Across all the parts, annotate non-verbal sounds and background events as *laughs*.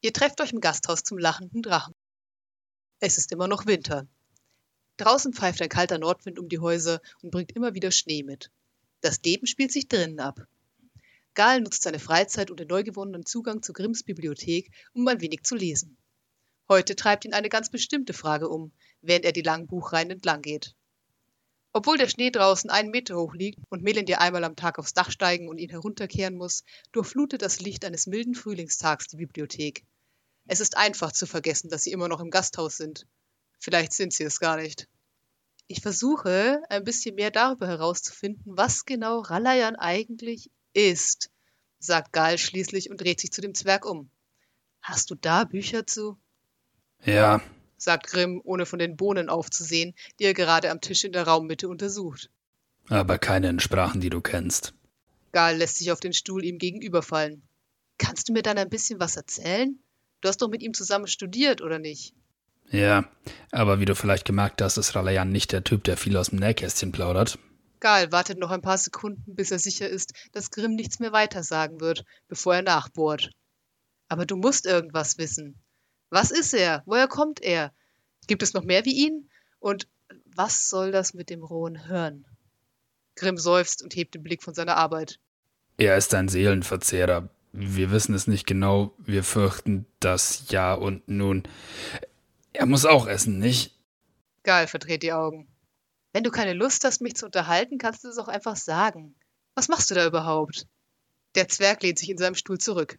Ihr trefft euch im Gasthaus zum lachenden Drachen. Es ist immer noch Winter. Draußen pfeift ein kalter Nordwind um die Häuser und bringt immer wieder Schnee mit. Das Leben spielt sich drinnen ab. Gal nutzt seine Freizeit und den neu gewonnenen Zugang zu Grimms Bibliothek, um ein wenig zu lesen. Heute treibt ihn eine ganz bestimmte Frage um, während er die langen Buchreihen entlang geht. Obwohl der Schnee draußen einen Meter hoch liegt und Melindir einmal am Tag aufs Dach steigen und ihn herunterkehren muss, durchflutet das Licht eines milden Frühlingstags die Bibliothek. Es ist einfach zu vergessen, dass sie immer noch im Gasthaus sind. Vielleicht sind sie es gar nicht. Ich versuche, ein bisschen mehr darüber herauszufinden, was genau Ralayan eigentlich ist, sagt Gal schließlich und dreht sich zu dem Zwerg um. Hast du da Bücher zu? Ja, sagt Grimm, ohne von den Bohnen aufzusehen, die er gerade am Tisch in der Raummitte untersucht. Aber keine in Sprachen, die du kennst. Gal lässt sich auf den Stuhl ihm gegenüberfallen. Kannst du mir dann ein bisschen was erzählen? Du hast doch mit ihm zusammen studiert, oder nicht? Ja, aber wie du vielleicht gemerkt hast, ist Ralayan nicht der Typ, der viel aus dem Nähkästchen plaudert. Gal wartet noch ein paar Sekunden, bis er sicher ist, dass Grimm nichts mehr weiter sagen wird, bevor er nachbohrt. Aber du musst irgendwas wissen. Was ist er? Woher kommt er? Gibt es noch mehr wie ihn? Und was soll das mit dem rohen Hirn? Grimm seufzt und hebt den Blick von seiner Arbeit. Er ist ein Seelenverzehrer. Wir wissen es nicht genau. Wir fürchten das Ja und nun. Er muss auch essen, nicht? Gal verdreht die Augen. Wenn du keine Lust hast, mich zu unterhalten, kannst du es auch einfach sagen. Was machst du da überhaupt? Der Zwerg lehnt sich in seinem Stuhl zurück.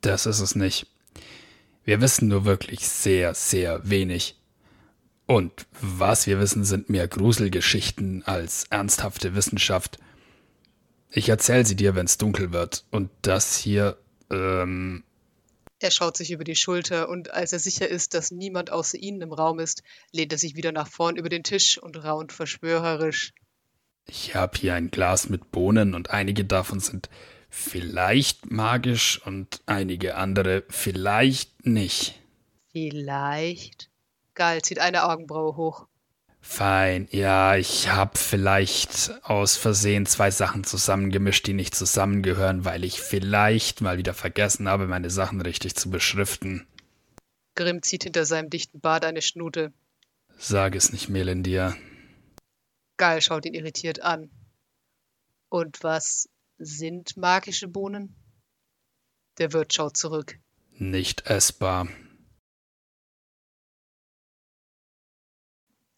Das ist es nicht. Wir wissen nur wirklich sehr, sehr wenig. Und was wir wissen, sind mehr Gruselgeschichten als ernsthafte Wissenschaft. Ich erzähl sie dir, wenn's dunkel wird. Und das hier, ähm. Er schaut sich über die Schulter und als er sicher ist, dass niemand außer ihnen im Raum ist, lehnt er sich wieder nach vorn über den Tisch und raunt verschwörerisch. Ich hab hier ein Glas mit Bohnen und einige davon sind vielleicht magisch und einige andere vielleicht nicht. Vielleicht? Gal zieht eine Augenbraue hoch. Fein, ja, ich hab vielleicht aus Versehen zwei Sachen zusammengemischt, die nicht zusammengehören, weil ich vielleicht mal wieder vergessen habe, meine Sachen richtig zu beschriften. Grimm zieht hinter seinem dichten Bart eine Schnute. Sag es nicht, Melindir. Gal schaut ihn irritiert an. Und was sind magische Bohnen? Der Wirt schaut zurück. Nicht essbar.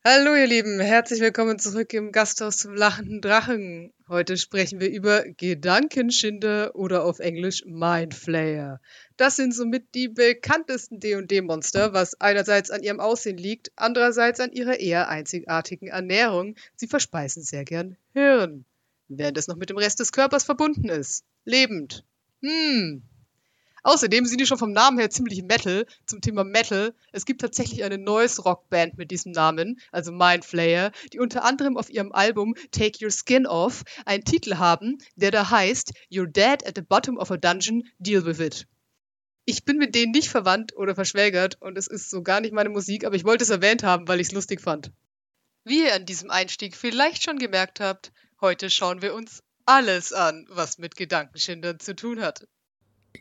Hallo ihr Lieben, herzlich willkommen zurück im Gasthaus zum lachenden Drachen. Heute sprechen wir über Gedankenschinder oder auf Englisch Mindflayer. Das sind somit die bekanntesten D&D-Monster, was einerseits an ihrem Aussehen liegt, andererseits an ihrer eher einzigartigen Ernährung. Sie verspeisen sehr gern Hirn während es noch mit dem Rest des Körpers verbunden ist. Lebend. Hm. Außerdem sind die schon vom Namen her ziemlich Metal. Zum Thema Metal. Es gibt tatsächlich eine neues Rockband mit diesem Namen, also Mindflayer, die unter anderem auf ihrem Album Take Your Skin Off einen Titel haben, der da heißt You're Dead at the Bottom of a Dungeon, Deal with It. Ich bin mit denen nicht verwandt oder verschwägert und es ist so gar nicht meine Musik, aber ich wollte es erwähnt haben, weil ich es lustig fand. Wie ihr an diesem Einstieg vielleicht schon gemerkt habt, Heute schauen wir uns alles an, was mit Gedankenschindern zu tun hat.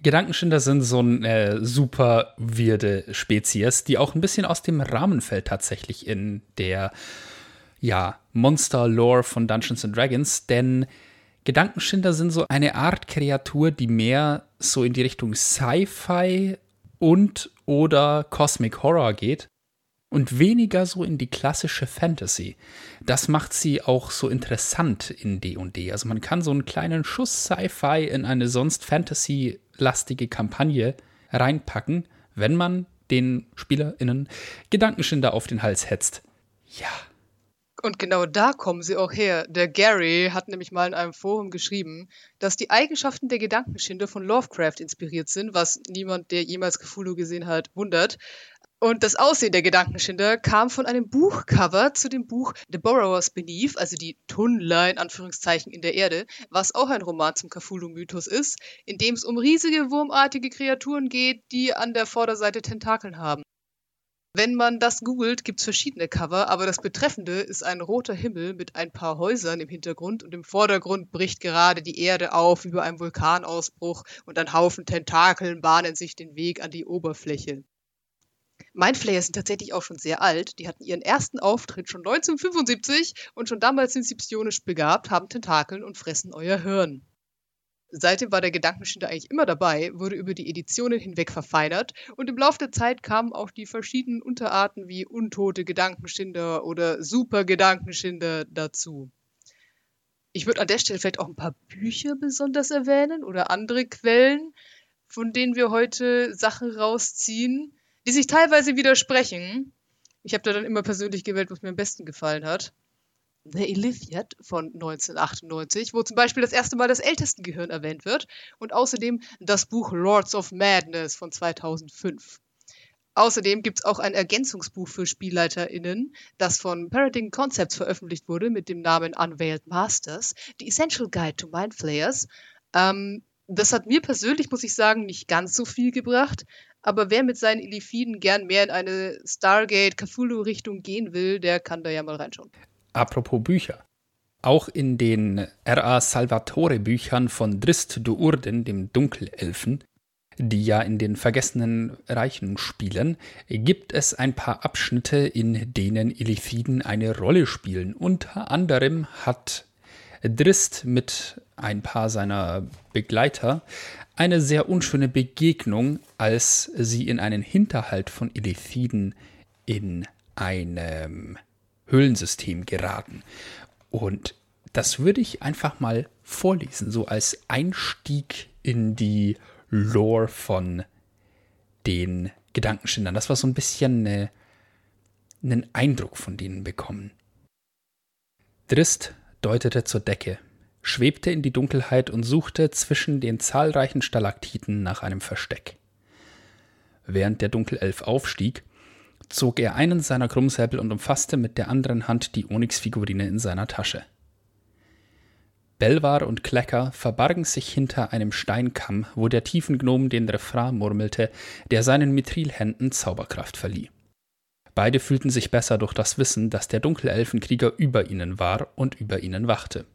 Gedankenschinder sind so eine äh, super weirde Spezies, die auch ein bisschen aus dem Rahmen fällt tatsächlich in der ja, Monster-Lore von Dungeons and Dragons, denn Gedankenschinder sind so eine Art Kreatur, die mehr so in die Richtung Sci-Fi und oder Cosmic Horror geht und weniger so in die klassische Fantasy. Das macht sie auch so interessant in D&D. Also man kann so einen kleinen Schuss Sci-Fi in eine sonst Fantasy-lastige Kampagne reinpacken, wenn man den SpielerInnen Gedankenschinder auf den Hals hetzt. Ja. Und genau da kommen sie auch her. Der Gary hat nämlich mal in einem Forum geschrieben, dass die Eigenschaften der Gedankenschinder von Lovecraft inspiriert sind, was niemand, der jemals Cthulhu gesehen hat, wundert. Und das Aussehen der Gedankenschinder kam von einem Buchcover zu dem Buch The Borrower's Beneath, also die Tunnler in Anführungszeichen in der Erde, was auch ein Roman zum Cthulhu-Mythos ist, in dem es um riesige wurmartige Kreaturen geht, die an der Vorderseite Tentakeln haben. Wenn man das googelt, gibt es verschiedene Cover, aber das Betreffende ist ein roter Himmel mit ein paar Häusern im Hintergrund und im Vordergrund bricht gerade die Erde auf über einem Vulkanausbruch und ein Haufen Tentakeln bahnen sich den Weg an die Oberfläche. Mindflayer sind tatsächlich auch schon sehr alt. Die hatten ihren ersten Auftritt schon 1975 und schon damals sind sie psionisch begabt, haben Tentakeln und fressen euer Hirn. Seitdem war der Gedankenschinder eigentlich immer dabei, wurde über die Editionen hinweg verfeinert und im Laufe der Zeit kamen auch die verschiedenen Unterarten wie untote Gedankenschinder oder Super-Gedankenschinder dazu. Ich würde an der Stelle vielleicht auch ein paar Bücher besonders erwähnen oder andere Quellen, von denen wir heute Sachen rausziehen, die sich teilweise widersprechen. Ich habe da dann immer persönlich gewählt, was mir am besten gefallen hat. The Ilithiad von 1998, wo zum Beispiel das erste Mal das Ältestengehirn erwähnt wird und außerdem das Buch Lords of Madness von 2005. Außerdem gibt es auch ein Ergänzungsbuch für SpielleiterInnen, das von Paradigm Concepts veröffentlicht wurde mit dem Namen Unveiled Masters, The Essential Guide to Mindflayers. Ähm, das hat mir persönlich, muss ich sagen, nicht ganz so viel gebracht, aber wer mit seinen Illifiden gern mehr in eine Stargate Cthulhu-Richtung gehen will, der kann da ja mal reinschauen. Apropos Bücher. Auch in den R.A. Salvatore-Büchern von Drist Duurden, dem Dunkelelfen, die ja in den vergessenen Reichen spielen, gibt es ein paar Abschnitte, in denen Illithiden eine Rolle spielen. Unter anderem hat Drist mit ein paar seiner Begleiter eine sehr unschöne Begegnung, als sie in einen Hinterhalt von Illithiden in einem Höhlensystem geraten. Und das würde ich einfach mal vorlesen, so als Einstieg in die Lore von den Gedankenschindern. Das war so ein bisschen eine, einen Eindruck von denen bekommen. Drist deutete zur Decke, schwebte in die Dunkelheit und suchte zwischen den zahlreichen Stalaktiten nach einem Versteck. Während der Dunkelelf aufstieg, zog er einen seiner Krummsäbel und umfasste mit der anderen Hand die Onyx-Figurine in seiner Tasche. Belvar und Klecker verbargen sich hinter einem Steinkamm, wo der Tiefengnom den Refrain murmelte, der seinen Mithrilhänden Zauberkraft verlieh. Beide fühlten sich besser durch das Wissen, dass der Dunkelelfenkrieger über ihnen war und über ihnen wachte.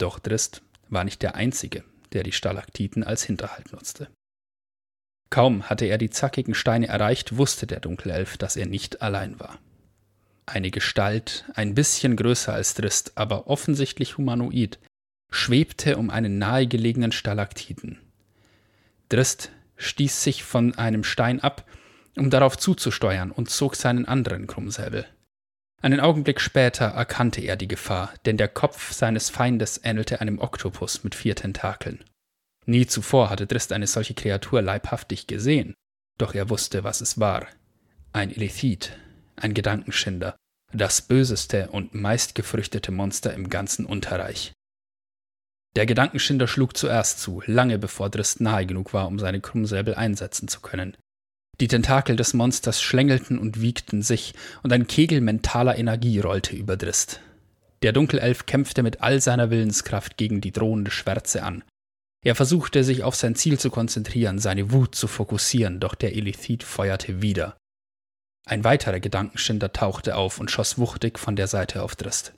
Doch Drist war nicht der Einzige, der die Stalaktiten als Hinterhalt nutzte. Kaum hatte er die zackigen Steine erreicht, wusste der Dunkelelf, dass er nicht allein war. Eine Gestalt, ein bisschen größer als Drist, aber offensichtlich humanoid, schwebte um einen nahegelegenen Stalaktiten. Drist stieß sich von einem Stein ab, um darauf zuzusteuern, und zog seinen anderen Krummsäbel. Einen Augenblick später erkannte er die Gefahr, denn der Kopf seines Feindes ähnelte einem Oktopus mit vier Tentakeln. Nie zuvor hatte Drist eine solche Kreatur leibhaftig gesehen, doch er wusste, was es war. Ein Elithid, ein Gedankenschinder, das böseste und meistgefürchtete Monster im ganzen Unterreich. Der Gedankenschinder schlug zuerst zu, lange bevor Drist nahe genug war, um seine Krummsäbel einsetzen zu können. Die Tentakel des Monsters schlängelten und wiegten sich, und ein Kegel mentaler Energie rollte über Drist. Der Dunkelelf kämpfte mit all seiner Willenskraft gegen die drohende Schwärze an, er versuchte sich auf sein Ziel zu konzentrieren, seine Wut zu fokussieren, doch der Elithid feuerte wieder. Ein weiterer Gedankenschinder tauchte auf und schoss wuchtig von der Seite auf Drist.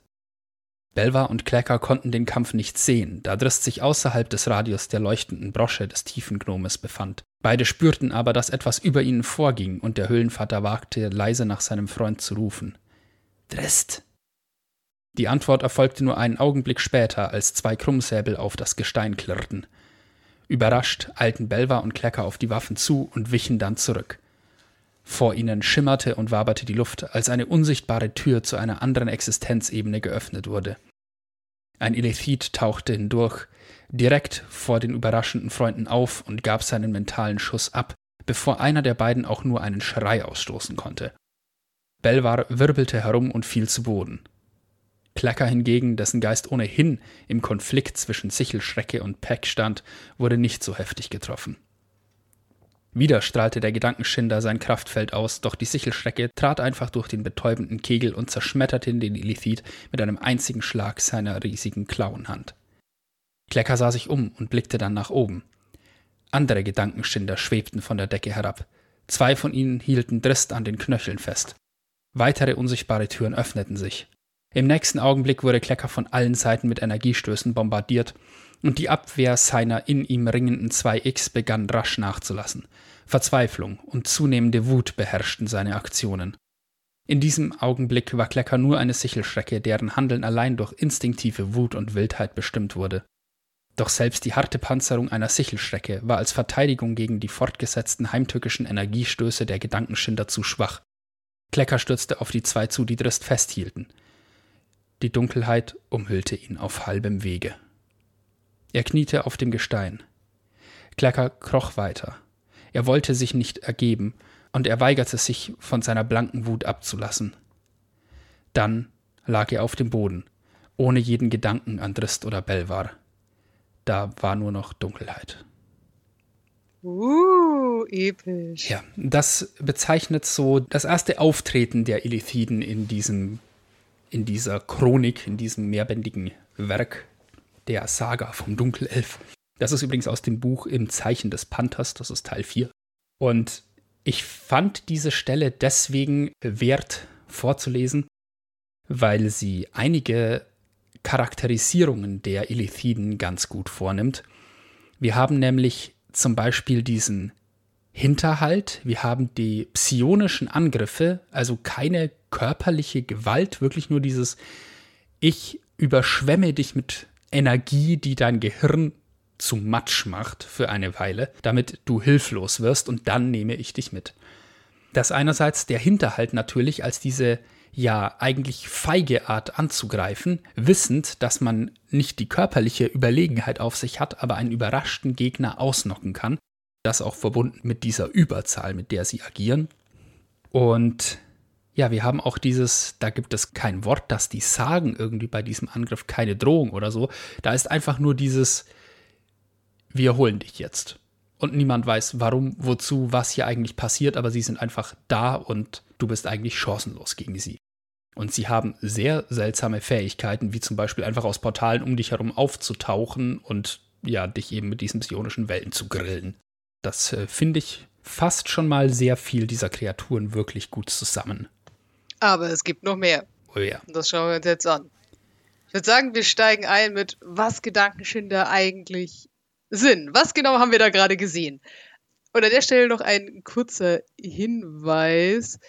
Belva und Klecker konnten den Kampf nicht sehen, da Drist sich außerhalb des Radius der leuchtenden Brosche des tiefen Gnomes befand. Beide spürten aber, dass etwas über ihnen vorging, und der Höhlenvater wagte, leise nach seinem Freund zu rufen. Drist! Die Antwort erfolgte nur einen Augenblick später, als zwei Krummsäbel auf das Gestein klirrten. Überrascht eilten Belva und Klecker auf die Waffen zu und wichen dann zurück. Vor ihnen schimmerte und waberte die Luft, als eine unsichtbare Tür zu einer anderen Existenzebene geöffnet wurde. Ein Elethid tauchte hindurch, direkt vor den überraschenden Freunden auf und gab seinen mentalen Schuss ab, bevor einer der beiden auch nur einen Schrei ausstoßen konnte. Belvar wirbelte herum und fiel zu Boden. Klacker hingegen, dessen Geist ohnehin im Konflikt zwischen Sichelschrecke und Peck stand, wurde nicht so heftig getroffen. Wieder strahlte der Gedankenschinder sein Kraftfeld aus, doch die Sichelschrecke trat einfach durch den betäubenden Kegel und zerschmetterte den Illithid mit einem einzigen Schlag seiner riesigen Klauenhand. Klecker sah sich um und blickte dann nach oben. Andere Gedankenschinder schwebten von der Decke herab. Zwei von ihnen hielten Drist an den Knöcheln fest. Weitere unsichtbare Türen öffneten sich. Im nächsten Augenblick wurde Klecker von allen Seiten mit Energiestößen bombardiert und die Abwehr seiner in ihm ringenden 2X begann rasch nachzulassen. Verzweiflung und zunehmende Wut beherrschten seine Aktionen. In diesem Augenblick war Klecker nur eine Sichelschrecke, deren Handeln allein durch instinktive Wut und Wildheit bestimmt wurde. Doch selbst die harte Panzerung einer Sichelschrecke war als Verteidigung gegen die fortgesetzten heimtückischen Energiestöße der Gedankenschinder zu schwach. Klecker stürzte auf die zwei zu, die Drist festhielten. Die Dunkelheit umhüllte ihn auf halbem Wege. Er kniete auf dem Gestein. Klecker kroch weiter. Er wollte sich nicht ergeben, und er weigerte sich, von seiner blanken Wut abzulassen. Dann lag er auf dem Boden, ohne jeden Gedanken an Drist oder Belvar. Da war nur noch Dunkelheit. Uh, episch. Ja, das bezeichnet so das erste Auftreten der Illithiden in diesem, in dieser Chronik, in diesem mehrbändigen Werk der Saga vom Dunkelelf. Das ist übrigens aus dem Buch Im Zeichen des Panthers, das ist Teil 4. Und ich fand diese Stelle deswegen wert vorzulesen, weil sie einige Charakterisierungen der Illithiden ganz gut vornimmt. Wir haben nämlich zum Beispiel diesen Hinterhalt, wir haben die psionischen Angriffe, also keine körperliche Gewalt, wirklich nur dieses Ich überschwemme dich mit Energie, die dein Gehirn zu Matsch macht für eine Weile, damit du hilflos wirst und dann nehme ich dich mit. Das einerseits der Hinterhalt natürlich als diese ja eigentlich feige Art anzugreifen, wissend, dass man nicht die körperliche Überlegenheit auf sich hat, aber einen überraschten Gegner ausnocken kann. Das auch verbunden mit dieser Überzahl, mit der sie agieren. Und ja, wir haben auch dieses, da gibt es kein Wort, das die sagen irgendwie bei diesem Angriff, keine Drohung oder so. Da ist einfach nur dieses, wir holen dich jetzt. Und niemand weiß, warum, wozu, was hier eigentlich passiert, aber sie sind einfach da und du bist eigentlich chancenlos gegen sie. Und sie haben sehr seltsame Fähigkeiten, wie zum Beispiel einfach aus Portalen um dich herum aufzutauchen und ja, dich eben mit diesen psionischen Wellen zu grillen. Das äh, finde ich fast schon mal sehr viel dieser Kreaturen wirklich gut zusammen. Aber es gibt noch mehr. Oh ja. Und das schauen wir uns jetzt an. Ich würde sagen, wir steigen ein mit, was Gedankenschinder eigentlich sind. Was genau haben wir da gerade gesehen? Und an der Stelle noch ein kurzer Hinweis.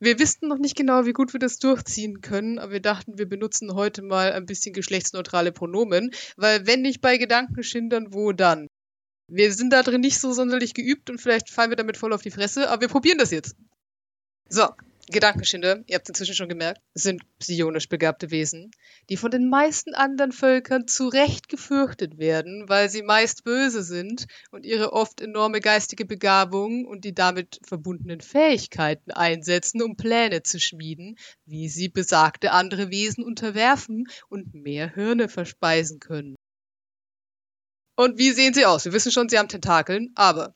Wir wussten noch nicht genau, wie gut wir das durchziehen können, aber wir dachten, wir benutzen heute mal ein bisschen geschlechtsneutrale Pronomen, weil wenn nicht bei Gedankenschindern, wo dann? Wir sind da drin nicht so sonderlich geübt und vielleicht fallen wir damit voll auf die Fresse, aber wir probieren das jetzt. So, Gedankenschinde, ihr habt es inzwischen schon gemerkt, sind psionisch begabte Wesen, die von den meisten anderen Völkern zu Recht gefürchtet werden, weil sie meist böse sind und ihre oft enorme geistige Begabung und die damit verbundenen Fähigkeiten einsetzen, um Pläne zu schmieden, wie sie besagte andere Wesen unterwerfen und mehr Hirne verspeisen können. Und wie sehen sie aus? Wir wissen schon, sie haben Tentakeln, aber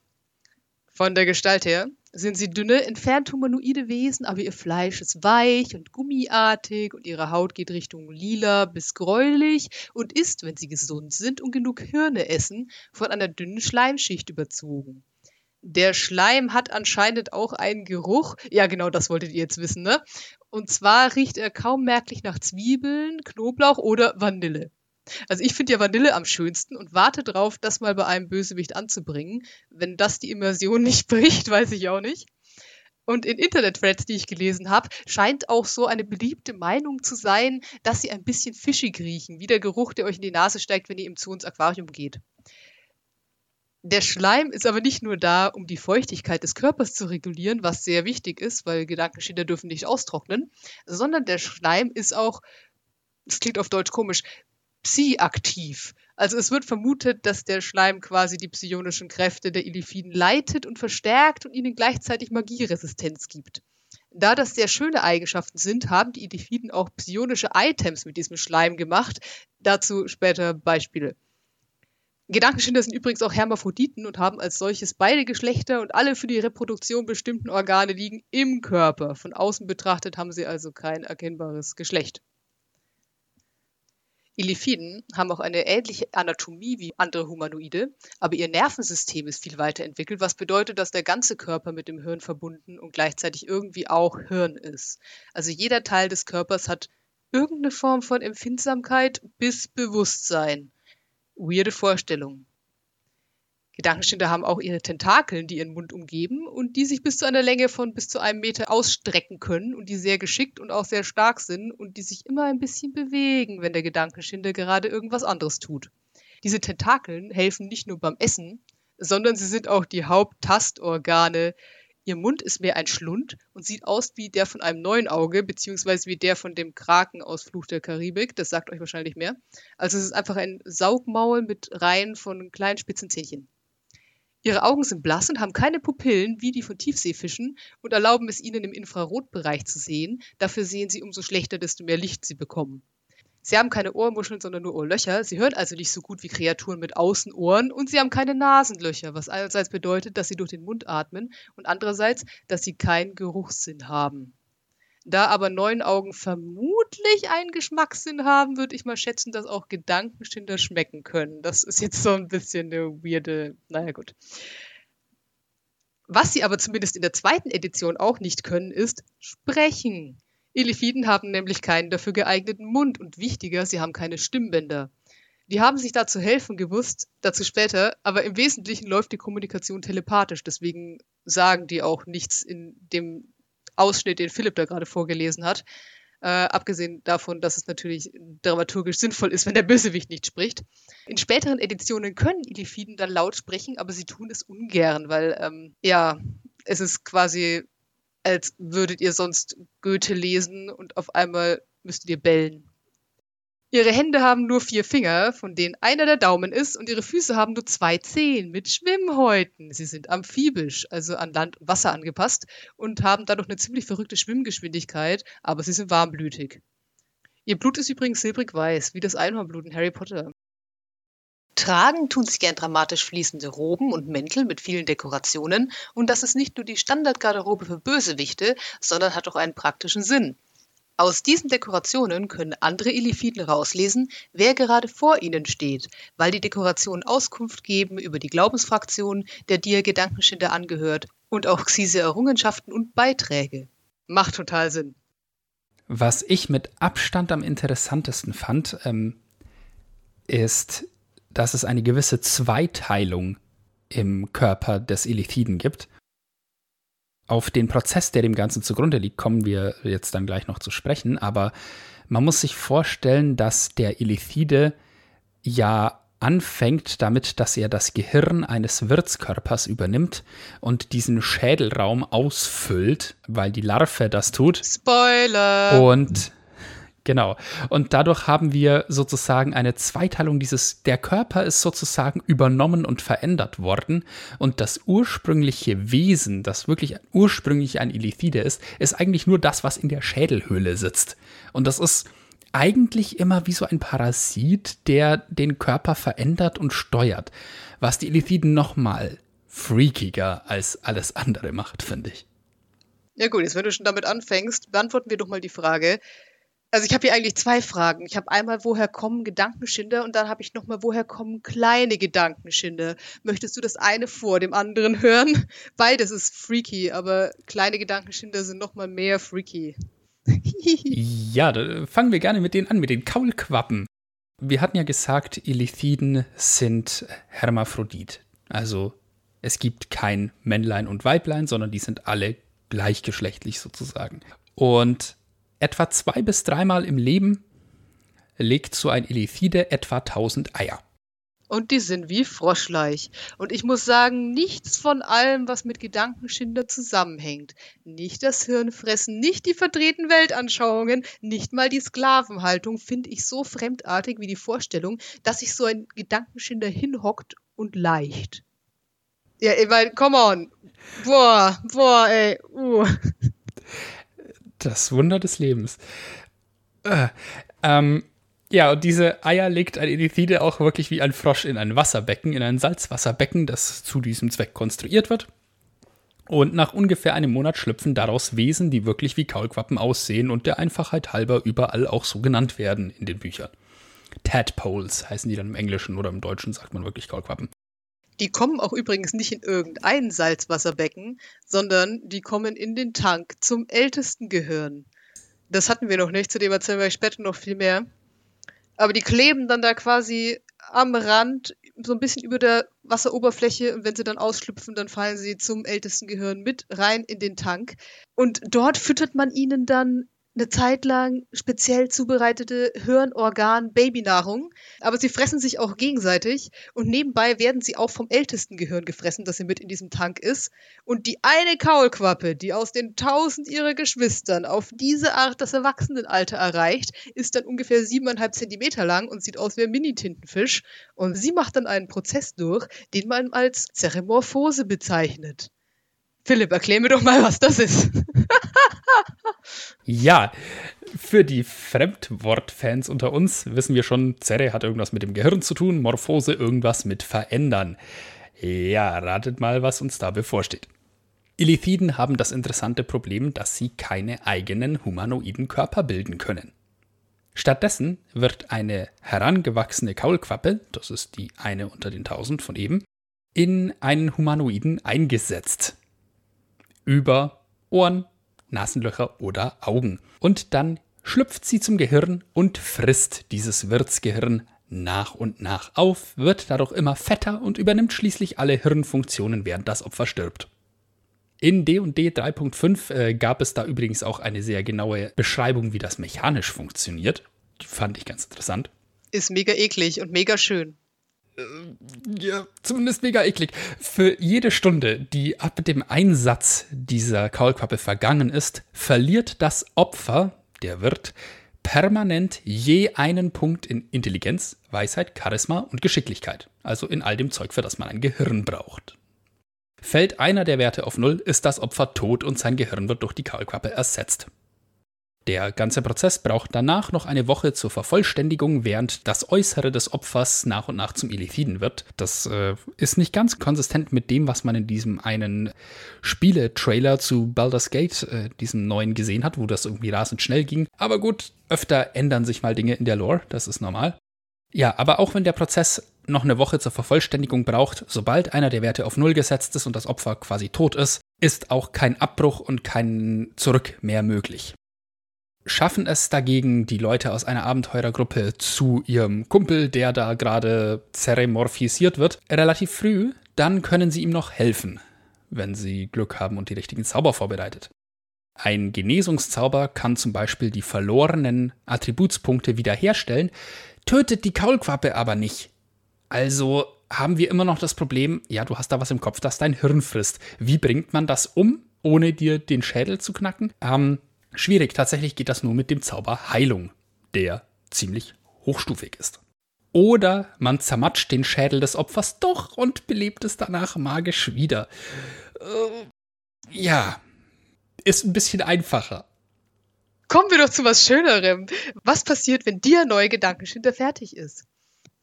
von der Gestalt her sind sie dünne, entfernt humanoide Wesen, aber ihr Fleisch ist weich und gummiartig und ihre Haut geht Richtung lila bis gräulich und ist, wenn sie gesund sind und genug Hirne essen, von einer dünnen Schleimschicht überzogen. Der Schleim hat anscheinend auch einen Geruch. Ja, genau, das wolltet ihr jetzt wissen, ne? Und zwar riecht er kaum merklich nach Zwiebeln, Knoblauch oder Vanille. Also ich finde ja Vanille am schönsten und warte drauf, das mal bei einem Bösewicht anzubringen. Wenn das die Immersion *laughs* nicht bricht, weiß ich auch nicht. Und in Internet-Threads, die ich gelesen habe, scheint auch so eine beliebte Meinung zu sein, dass sie ein bisschen fischig riechen, wie der Geruch, der euch in die Nase steigt, wenn ihr ihm zu ins Aquarium geht. Der Schleim ist aber nicht nur da, um die Feuchtigkeit des Körpers zu regulieren, was sehr wichtig ist, weil Gedankenschinder dürfen nicht austrocknen, sondern der Schleim ist auch, das klingt auf Deutsch komisch, Psi-aktiv. Also es wird vermutet, dass der Schleim quasi die psionischen Kräfte der Illithiden leitet und verstärkt und ihnen gleichzeitig Magieresistenz gibt. Da das sehr schöne Eigenschaften sind, haben die Illithiden auch psionische Items mit diesem Schleim gemacht. Dazu später Beispiele. Gedankenschinder sind übrigens auch Hermaphroditen und haben als solches beide Geschlechter und alle für die Reproduktion bestimmten Organe liegen im Körper. Von außen betrachtet haben sie also kein erkennbares Geschlecht. Illithiden haben auch eine ähnliche Anatomie wie andere Humanoide, aber ihr Nervensystem ist viel weiterentwickelt, was bedeutet, dass der ganze Körper mit dem Hirn verbunden und gleichzeitig irgendwie auch Hirn ist. Also jeder Teil des Körpers hat irgendeine Form von Empfindsamkeit bis Bewusstsein. Weirde Vorstellung. Gedankenschinder haben auch ihre Tentakeln, die ihren Mund umgeben und die sich bis zu einer Länge von bis zu einem Meter ausstrecken können und die sehr geschickt und auch sehr stark sind und die sich immer ein bisschen bewegen, wenn der Gedankenschinder gerade irgendwas anderes tut. Diese Tentakeln helfen nicht nur beim Essen, sondern sie sind auch die Haupttastorgane. Ihr Mund ist mehr ein Schlund und sieht aus wie der von einem neuen Auge, beziehungsweise wie der von dem Kraken aus Fluch der Karibik. Das sagt euch wahrscheinlich mehr. Also es ist einfach ein Saugmaul mit Reihen von kleinen spitzen Zähnchen. Ihre Augen sind blass und haben keine Pupillen wie die von Tiefseefischen und erlauben es ihnen im Infrarotbereich zu sehen. Dafür sehen sie umso schlechter, desto mehr Licht sie bekommen. Sie haben keine Ohrmuscheln, sondern nur Ohrlöcher. Sie hören also nicht so gut wie Kreaturen mit Außenohren und sie haben keine Nasenlöcher, was einerseits bedeutet, dass sie durch den Mund atmen und andererseits, dass sie keinen Geruchssinn haben. Da aber neun Augen vermutlich einen Geschmackssinn haben, würde ich mal schätzen, dass auch Gedankenschinder schmecken können. Das ist jetzt so ein bisschen eine weirde, naja gut. Was sie aber zumindest in der zweiten Edition auch nicht können, ist sprechen. Elifiden haben nämlich keinen dafür geeigneten Mund und wichtiger, sie haben keine Stimmbänder. Die haben sich da zu helfen gewusst, dazu später, aber im Wesentlichen läuft die Kommunikation telepathisch, deswegen sagen die auch nichts in dem Ausschnitt, den Philipp da gerade vorgelesen hat. Äh, abgesehen davon, dass es natürlich dramaturgisch sinnvoll ist, wenn der Bösewicht nicht spricht. In späteren Editionen können Illifiden dann laut sprechen, aber sie tun es ungern, weil, ähm, ja, es ist quasi, als würdet ihr sonst Goethe lesen und auf einmal müsstet ihr bellen. Ihre Hände haben nur vier Finger, von denen einer der Daumen ist, und ihre Füße haben nur zwei Zehen mit Schwimmhäuten. Sie sind amphibisch, also an Land und Wasser angepasst, und haben dadurch eine ziemlich verrückte Schwimmgeschwindigkeit, aber sie sind warmblütig. Ihr Blut ist übrigens silbrig-weiß, wie das Einhornblut in Harry Potter. Tragen tun sie gern dramatisch fließende Roben und Mäntel mit vielen Dekorationen, und das ist nicht nur die Standardgarderobe für Bösewichte, sondern hat auch einen praktischen Sinn. Aus diesen Dekorationen können andere Illithiden rauslesen, wer gerade vor ihnen steht, weil die Dekorationen Auskunft geben über die Glaubensfraktion, der dir Gedankenschinder angehört, und auch Xise Errungenschaften und Beiträge. Macht total Sinn. Was ich mit Abstand am interessantesten fand, ähm, ist, dass es eine gewisse Zweiteilung im Körper des Illithiden gibt. Auf den Prozess, der dem Ganzen zugrunde liegt, kommen wir jetzt dann gleich noch zu sprechen. Aber man muss sich vorstellen, dass der Illithide ja anfängt damit, dass er das Gehirn eines Wirtskörpers übernimmt und diesen Schädelraum ausfüllt, weil die Larve das tut. Spoiler! Und Genau. Und dadurch haben wir sozusagen eine Zweiteilung dieses, der Körper ist sozusagen übernommen und verändert worden. Und das ursprüngliche Wesen, das wirklich ursprünglich ein Illithide ist, ist eigentlich nur das, was in der Schädelhöhle sitzt. Und das ist eigentlich immer wie so ein Parasit, der den Körper verändert und steuert. Was die Illithiden nochmal freakiger als alles andere macht, finde ich. Ja gut, jetzt wenn du schon damit anfängst, beantworten wir doch mal die Frage, also ich habe hier eigentlich zwei Fragen. Ich habe einmal, woher kommen Gedankenschinder und dann habe ich nochmal, woher kommen kleine Gedankenschinder? Möchtest du das eine vor dem anderen hören? *laughs* Beides ist freaky, aber kleine Gedankenschinder sind nochmal mehr freaky. *laughs* ja, da fangen wir gerne mit denen an, mit den Kaulquappen. Wir hatten ja gesagt, Illithiden sind Hermaphrodit. Also es gibt kein Männlein und Weiblein, sondern die sind alle gleichgeschlechtlich sozusagen. Und Etwa zwei bis dreimal im Leben legt so ein Elithide etwa 1000 Eier. Und die sind wie Froschleich. Und ich muss sagen, nichts von allem, was mit Gedankenschinder zusammenhängt. Nicht das Hirnfressen, nicht die verdrehten Weltanschauungen, nicht mal die Sklavenhaltung finde ich so fremdartig wie die Vorstellung, dass sich so ein Gedankenschinder hinhockt und leicht. Ja, ich meine, come on. Boah, boah, ey. Uh. Das Wunder des Lebens. Äh, ähm, ja, und diese Eier legt ein Elithide auch wirklich wie ein Frosch in ein Wasserbecken, in ein Salzwasserbecken, das zu diesem Zweck konstruiert wird. Und nach ungefähr einem Monat schlüpfen daraus Wesen, die wirklich wie Kaulquappen aussehen und der Einfachheit halber überall auch so genannt werden in den Büchern. Tadpoles heißen die dann im Englischen oder im Deutschen sagt man wirklich Kaulquappen. Die kommen auch übrigens nicht in irgendein Salzwasserbecken, sondern die kommen in den Tank zum ältesten Gehirn. Das hatten wir noch nicht, zu dem erzählen wir später noch viel mehr. Aber die kleben dann da quasi am Rand, so ein bisschen über der Wasseroberfläche und wenn sie dann ausschlüpfen, dann fallen sie zum ältesten Gehirn mit rein in den Tank. Und dort füttert man ihnen dann eine Zeit lang speziell zubereitete Hirnorgan-Babynahrung, aber sie fressen sich auch gegenseitig und nebenbei werden sie auch vom ältesten Gehirn gefressen, das hier mit in diesem Tank ist. Und die eine Kaulquappe, die aus den tausend ihrer Geschwistern auf diese Art das Erwachsenenalter erreicht, ist dann ungefähr siebeneinhalb Zentimeter lang und sieht aus wie ein Mini-Tintenfisch. Und sie macht dann einen Prozess durch, den man als Zeremorphose bezeichnet. Philipp, erklär mir doch mal, was das ist. *laughs* ja, für die Fremdwortfans unter uns wissen wir schon, Zerre hat irgendwas mit dem Gehirn zu tun, Morphose irgendwas mit verändern. Ja, ratet mal, was uns da bevorsteht. Illithiden haben das interessante Problem, dass sie keine eigenen humanoiden Körper bilden können. Stattdessen wird eine herangewachsene Kaulquappe, das ist die eine unter den tausend von eben, in einen Humanoiden eingesetzt. Über Ohren, Nasenlöcher oder Augen. Und dann schlüpft sie zum Gehirn und frisst dieses Wirtsgehirn nach und nach auf, wird dadurch immer fetter und übernimmt schließlich alle Hirnfunktionen, während das Opfer stirbt. In D&D 3.5 äh, gab es da übrigens auch eine sehr genaue Beschreibung, wie das mechanisch funktioniert. Die fand ich ganz interessant. Ist mega eklig und mega schön. Äh, ja, zumindest mega eklig. Für jede Stunde, die ab dem Einsatz dieser Kaulquappe vergangen ist, verliert das Opfer, der Wirt, permanent je einen Punkt in Intelligenz, Weisheit, Charisma und Geschicklichkeit. Also in all dem Zeug, für das man ein Gehirn braucht. Fällt einer der Werte auf Null, ist das Opfer tot und sein Gehirn wird durch die Kaulquappe ersetzt. Der ganze Prozess braucht danach noch eine Woche zur Vervollständigung, während das Äußere des Opfers nach und nach zum Elithiden wird. Das äh, ist nicht ganz konsistent mit dem, was man in diesem einen Spiele-Trailer zu Baldur's Gate, äh, diesem neuen, gesehen hat, wo das irgendwie rasend schnell ging. Aber gut, öfter ändern sich mal Dinge in der Lore, das ist normal. Ja, aber auch wenn der Prozess noch eine Woche zur Vervollständigung braucht, sobald einer der Werte auf Null gesetzt ist und das Opfer quasi tot ist, ist auch kein Abbruch und kein Zurück mehr möglich schaffen es dagegen die Leute aus einer Abenteurergruppe zu ihrem Kumpel, der da gerade zeremorphisiert wird, relativ früh, dann können sie ihm noch helfen, wenn sie Glück haben und die richtigen Zauber vorbereitet. Ein Genesungszauber kann zum Beispiel die verlorenen Attributspunkte wiederherstellen, tötet die Kaulquappe aber nicht. Also haben wir immer noch das Problem, ja, du hast da was im Kopf, das dein Hirn frisst. Wie bringt man das um, ohne dir den Schädel zu knacken? Ähm, Schwierig, tatsächlich geht das nur mit dem Zauber Heilung, der ziemlich hochstufig ist. Oder man zermatscht den Schädel des Opfers doch und belebt es danach magisch wieder. Äh, ja, ist ein bisschen einfacher. Kommen wir doch zu was Schönerem. Was passiert, wenn Dir neue Gedankenschinder fertig ist?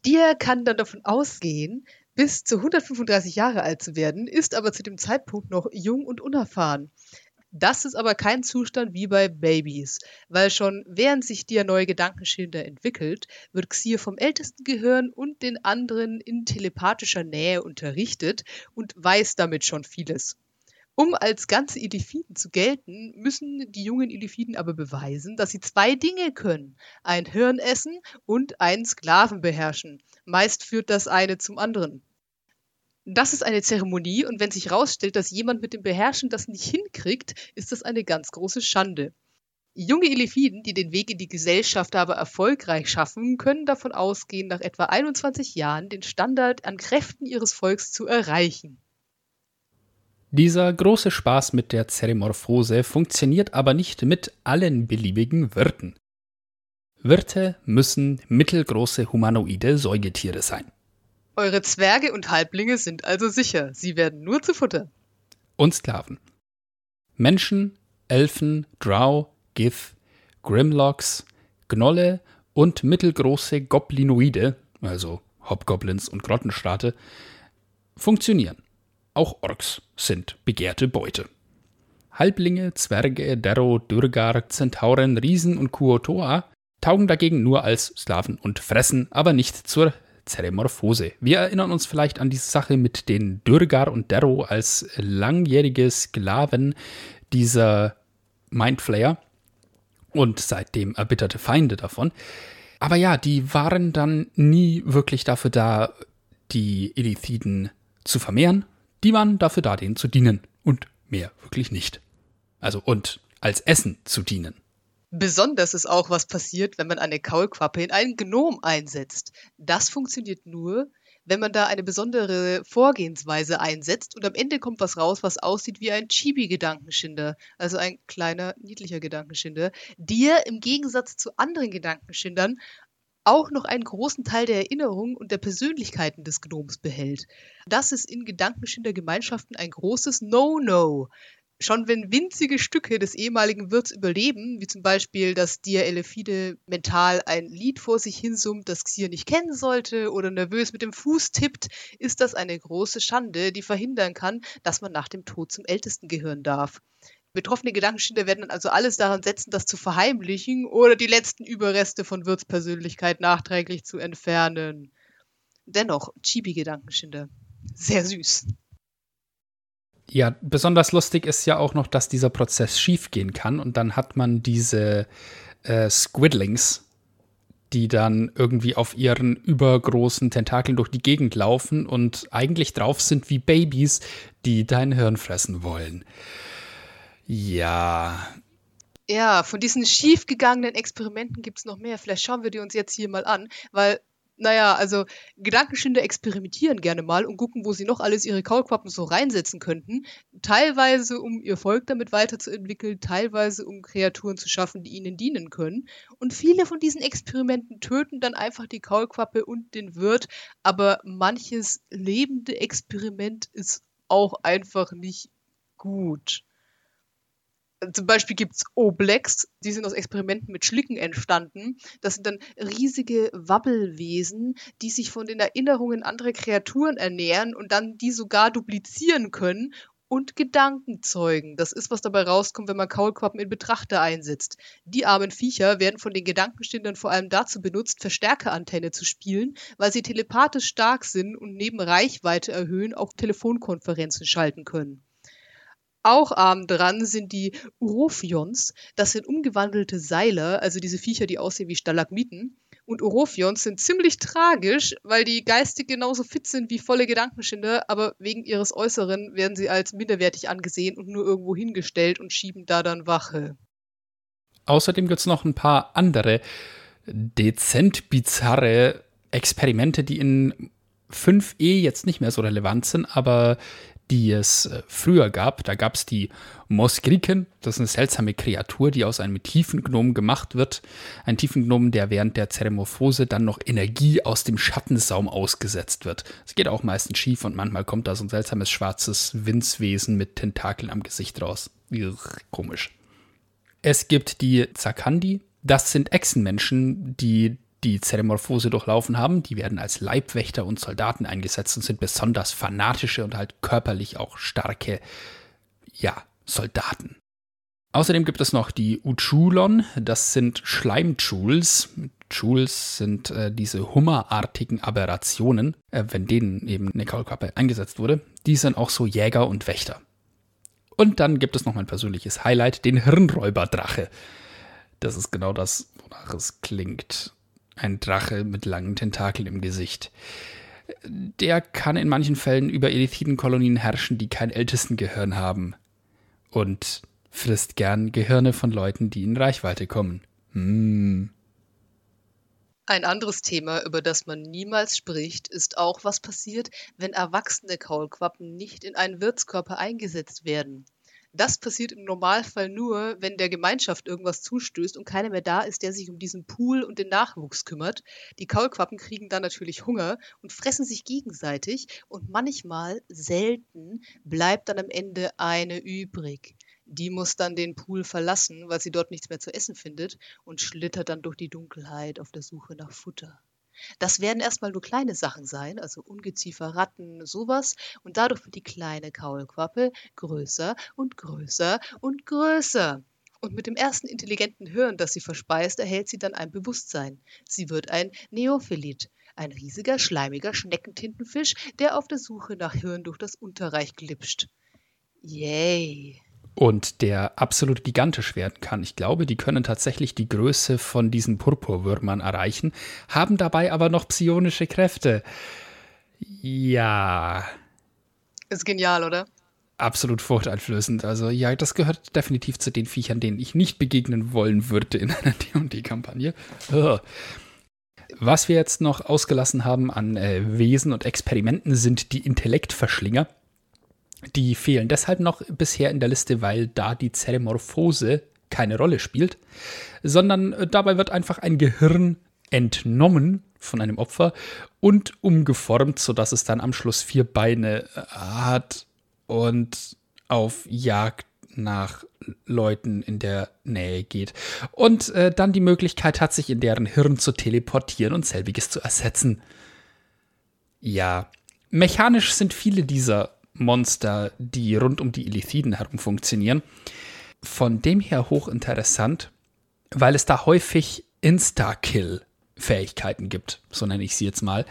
Dir kann dann davon ausgehen, bis zu 135 Jahre alt zu werden, ist aber zu dem Zeitpunkt noch jung und unerfahren. Das ist aber kein Zustand wie bei Babys, weil schon während sich der neue Gedankenschilder entwickelt, wird Xier vom ältesten Gehirn und den anderen in telepathischer Nähe unterrichtet und weiß damit schon vieles. Um als ganze Ilifiden zu gelten, müssen die jungen Ilifiden aber beweisen, dass sie zwei Dinge können: ein Hirn essen und einen Sklaven beherrschen. Meist führt das eine zum anderen das ist eine Zeremonie und wenn sich herausstellt, dass jemand mit dem Beherrschen das nicht hinkriegt, ist das eine ganz große Schande. Junge Elefiden, die den Weg in die Gesellschaft aber erfolgreich schaffen, können davon ausgehen, nach etwa 21 Jahren den Standard an Kräften ihres Volks zu erreichen. Dieser große Spaß mit der Zeremorphose funktioniert aber nicht mit allen beliebigen Wirten. Wirte müssen mittelgroße humanoide Säugetiere sein. Eure Zwerge und Halblinge sind also sicher. Sie werden nur zu Futter. Und Sklaven. Menschen, Elfen, Drow, Gith, Grimlocks, Gnolle und mittelgroße Goblinoide, also Hobgoblins und Grottenstrate, funktionieren. Auch Orks sind begehrte Beute. Halblinge, Zwerge, Derro, Dürgar, Zentauren, Riesen und Kuotoa taugen dagegen nur als Sklaven und fressen, aber nicht zur Zeremorphose. Wir erinnern uns vielleicht an diese Sache mit den Dürgar und Derro als langjährige Sklaven dieser Mindflayer und seitdem erbitterte Feinde davon. Aber ja, die waren dann nie wirklich dafür da, die Elithiden zu vermehren. Die waren dafür da, denen zu dienen. Und mehr wirklich nicht. Also und als Essen zu dienen. Besonders ist auch, was passiert, wenn man eine Kaulquappe in einen Gnom einsetzt. Das funktioniert nur, wenn man da eine besondere Vorgehensweise einsetzt und am Ende kommt was raus, was aussieht wie ein Chibi-Gedankenschinder, also ein kleiner, niedlicher Gedankenschinder, der im Gegensatz zu anderen Gedankenschindern auch noch einen großen Teil der Erinnerung und der Persönlichkeiten des Gnoms behält. Das ist in Gedankenschindergemeinschaften ein großes No-No schon wenn winzige Stücke des ehemaligen Wirts überleben, wie zum Beispiel, dass Dia Elefide mental ein Lied vor sich hinsummt, das Xier nicht kennen sollte oder nervös mit dem Fuß tippt, ist das eine große Schande, die verhindern kann, dass man nach dem Tod zum Ältesten gehören darf. Betroffene Gedankenschinder werden dann also alles daran setzen, das zu verheimlichen oder die letzten Überreste von Wirtspersönlichkeit nachträglich zu entfernen. Dennoch, Chibi-Gedankenschinder. Sehr süß. Ja, besonders lustig ist ja auch noch, dass dieser Prozess schiefgehen kann und dann hat man diese äh, Squidlings, die dann irgendwie auf ihren übergroßen Tentakeln durch die Gegend laufen und eigentlich drauf sind wie Babys, die dein Hirn fressen wollen. Ja. Ja, von diesen schiefgegangenen Experimenten gibt es noch mehr. Vielleicht schauen wir die uns jetzt hier mal an, weil naja, also Gedankenschinder experimentieren gerne mal und gucken, wo sie noch alles ihre Kaulquappen so reinsetzen könnten. Teilweise, um ihr Volk damit weiterzuentwickeln, teilweise, um Kreaturen zu schaffen, die ihnen dienen können. Und viele von diesen Experimenten töten dann einfach die Kaulquappe und den Wirt, aber manches lebende Experiment ist auch einfach nicht gut zum Beispiel gibt es Oblex, die sind aus Experimenten mit Schlicken entstanden. Das sind dann riesige Wabbelwesen, die sich von den Erinnerungen anderer Kreaturen ernähren und dann die sogar duplizieren können und Gedanken zeugen. Das ist, was dabei rauskommt, wenn man Kaulquappen in Betrachter einsetzt. Die armen Viecher werden von den Gedankenstindern vor allem dazu benutzt, Verstärkerantenne zu spielen, weil sie telepathisch stark sind und neben Reichweite erhöhen auch Telefonkonferenzen schalten können. Auch arm dran sind die Urophions. Das sind umgewandelte Seiler, also diese Viecher, die aussehen wie Stalagmiten. Und Urophions sind ziemlich tragisch, weil die geistig genauso fit sind wie volle Gedankenschinder, aber wegen ihres Äußeren werden sie als minderwertig angesehen und nur irgendwo hingestellt und schieben da dann Wache. Außerdem gibt es noch ein paar andere dezent bizarre Experimente, die in 5e jetzt nicht mehr so relevant sind, aber die es äh, früher gab. Da gab es die Mosgriken, das ist eine seltsame Kreatur, die aus einem Tiefengnom gemacht wird. Ein Tiefengnom, der während der Zeremorphose dann noch Energie aus dem Schattensaum ausgesetzt wird. Es geht auch meistens schief und manchmal kommt da so ein seltsames schwarzes Winzwesen mit Tentakeln am Gesicht raus. Komisch. Es gibt die Zakandi. Das sind Echsenmenschen, die die Zeremorphose durchlaufen haben. Die werden als Leibwächter und Soldaten eingesetzt und sind besonders fanatische und halt körperlich auch starke, ja, Soldaten. Außerdem gibt es noch die Uchulon, das sind Schleimchuls. Chuls sind äh, diese hummerartigen Aberrationen, äh, wenn denen eben eine Kaulquappe eingesetzt wurde. Die sind auch so Jäger und Wächter. Und dann gibt es noch mein persönliches Highlight, den Hirnräuberdrache. Das ist genau das, wonach es klingt. Ein Drache mit langen Tentakeln im Gesicht. Der kann in manchen Fällen über Elithidenkolonien herrschen, die kein Ältestengehirn haben. Und frisst gern Gehirne von Leuten, die in Reichweite kommen. Hm. Ein anderes Thema, über das man niemals spricht, ist auch, was passiert, wenn erwachsene Kaulquappen nicht in einen Wirtskörper eingesetzt werden. Das passiert im Normalfall nur, wenn der Gemeinschaft irgendwas zustößt und keiner mehr da ist, der sich um diesen Pool und den Nachwuchs kümmert. Die Kaulquappen kriegen dann natürlich Hunger und fressen sich gegenseitig und manchmal, selten, bleibt dann am Ende eine übrig. Die muss dann den Pool verlassen, weil sie dort nichts mehr zu essen findet und schlittert dann durch die Dunkelheit auf der Suche nach Futter. Das werden erstmal nur kleine Sachen sein, also Ungeziefer, Ratten, sowas. Und dadurch wird die kleine Kaulquappe größer und größer und größer. Und mit dem ersten intelligenten Hirn, das sie verspeist, erhält sie dann ein Bewusstsein. Sie wird ein Neophilit, ein riesiger, schleimiger Schneckentintenfisch, der auf der Suche nach Hirn durch das Unterreich glitscht. Yay! Und der absolut gigantisch werden kann. Ich glaube, die können tatsächlich die Größe von diesen Purpurwürmern erreichen, haben dabei aber noch psionische Kräfte. Ja. Ist genial, oder? absolut furchteinflößend. Also ja, das gehört definitiv zu den Viechern, denen ich nicht begegnen wollen würde in einer *laughs* D&D-Kampagne. Was wir jetzt noch ausgelassen haben an äh, Wesen und Experimenten sind die Intellektverschlinger. Die fehlen deshalb noch bisher in der Liste, weil da die Zeremorphose keine Rolle spielt, sondern äh, dabei wird einfach ein Gehirn entnommen von einem Opfer und umgeformt, sodass es dann am Schluss vier Beine äh, hat und auf Jagd nach Leuten in der Nähe geht. Und äh, dann die Möglichkeit hat, sich in deren Hirn zu teleportieren und selbiges zu ersetzen. Ja, mechanisch sind viele dieser Monster, die rund um die Illithiden herum funktionieren, von dem her hochinteressant, weil es da häufig Insta-Kill-Fähigkeiten gibt, so nenne ich sie jetzt mal,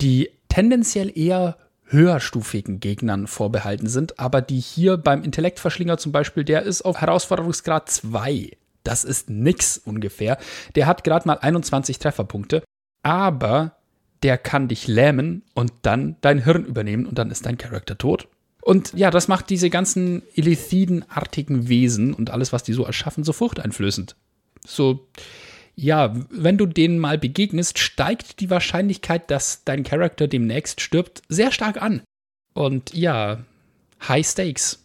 die tendenziell eher höherstufigen Gegnern vorbehalten sind, aber die hier beim Intellektverschlinger zum Beispiel, der ist auf Herausforderungsgrad 2. Das ist nix ungefähr. Der hat gerade mal 21 Trefferpunkte, aber der kann dich lähmen und dann dein Hirn übernehmen und dann ist dein Charakter tot. Und ja, das macht diese ganzen Illithiden-artigen Wesen und alles, was die so erschaffen, so furchteinflößend. So, ja, wenn du denen mal begegnest, steigt die Wahrscheinlichkeit, dass dein Charakter demnächst stirbt, sehr stark an. Und ja, High Stakes.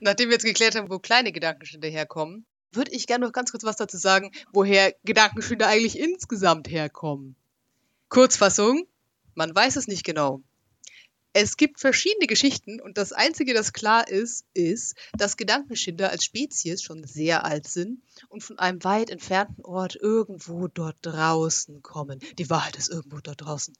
Nachdem wir jetzt geklärt haben, wo kleine Gedankenschnitte herkommen, würde ich gerne noch ganz kurz was dazu sagen, woher Gedankenschnitte eigentlich insgesamt herkommen. Kurzfassung, man weiß es nicht genau. Es gibt verschiedene Geschichten und das Einzige, das klar ist, ist, dass Gedankenschinder als Spezies schon sehr alt sind und von einem weit entfernten Ort irgendwo dort draußen kommen. Die Wahrheit ist irgendwo dort draußen.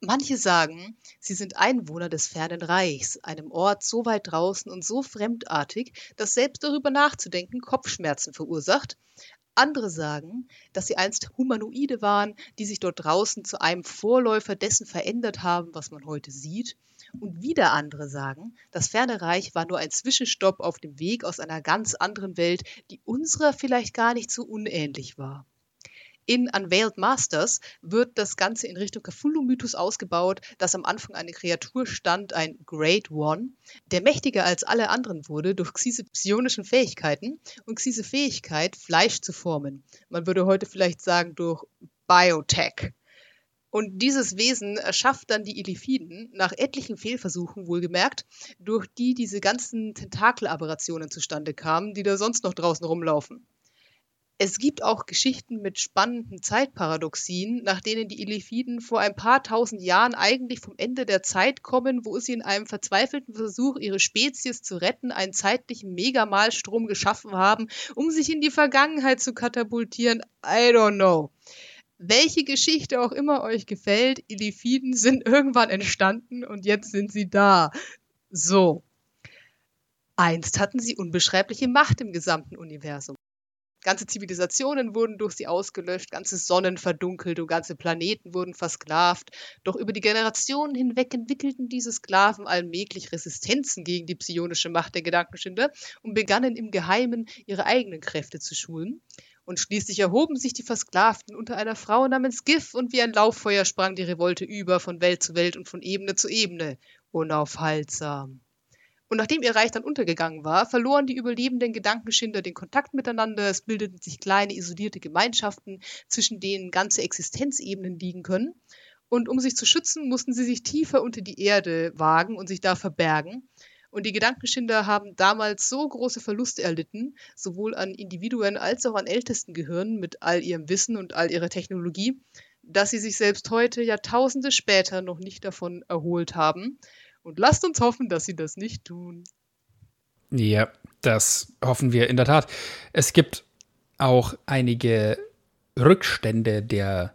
Manche sagen, sie sind Einwohner des fernen Reichs, einem Ort so weit draußen und so fremdartig, dass selbst darüber nachzudenken Kopfschmerzen verursacht, andere sagen, dass sie einst Humanoide waren, die sich dort draußen zu einem Vorläufer dessen verändert haben, was man heute sieht. Und wieder andere sagen, das ferne Reich war nur ein Zwischenstopp auf dem Weg aus einer ganz anderen Welt, die unserer vielleicht gar nicht so unähnlich war. In Unveiled Masters wird das Ganze in Richtung Cthulhu-Mythos ausgebaut, dass am Anfang eine Kreatur stand, ein Great One, der mächtiger als alle anderen wurde durch Xyse psionischen Fähigkeiten und Xyse Fähigkeit, Fleisch zu formen. Man würde heute vielleicht sagen durch Biotech. Und dieses Wesen erschafft dann die Illithiden nach etlichen Fehlversuchen wohlgemerkt, durch die diese ganzen Tentakelaberrationen zustande kamen, die da sonst noch draußen rumlaufen. Es gibt auch Geschichten mit spannenden Zeitparadoxien, nach denen die Illithiden vor ein paar tausend Jahren eigentlich vom Ende der Zeit kommen, wo sie in einem verzweifelten Versuch, ihre Spezies zu retten, einen zeitlichen Megamalstrom geschaffen haben, um sich in die Vergangenheit zu katapultieren. I don't know. Welche Geschichte auch immer euch gefällt, Illithiden sind irgendwann entstanden und jetzt sind sie da. So. Einst hatten sie unbeschreibliche Macht im gesamten Universum. Ganze Zivilisationen wurden durch sie ausgelöscht, ganze Sonnen verdunkelt und ganze Planeten wurden versklavt. Doch über die Generationen hinweg entwickelten diese Sklaven allmählich Resistenzen gegen die psionische Macht der Gedankenschinder und begannen im Geheimen ihre eigenen Kräfte zu schulen. Und schließlich erhoben sich die Versklavten unter einer Frau namens Gif und wie ein Lauffeuer sprang die Revolte über von Welt zu Welt und von Ebene zu Ebene, unaufhaltsam. Und nachdem ihr Reich dann untergegangen war, verloren die überlebenden Gedankenschinder den Kontakt miteinander, es bildeten sich kleine isolierte Gemeinschaften, zwischen denen ganze Existenzebenen liegen können. Und um sich zu schützen, mussten sie sich tiefer unter die Erde wagen und sich da verbergen. Und die Gedankenschinder haben damals so große Verluste erlitten, sowohl an Individuen als auch an ältesten Gehirnen mit all ihrem Wissen und all ihrer Technologie, dass sie sich selbst heute, Jahrtausende später, noch nicht davon erholt haben. Und lasst uns hoffen, dass sie das nicht tun. Ja, das hoffen wir in der Tat. Es gibt auch einige Rückstände der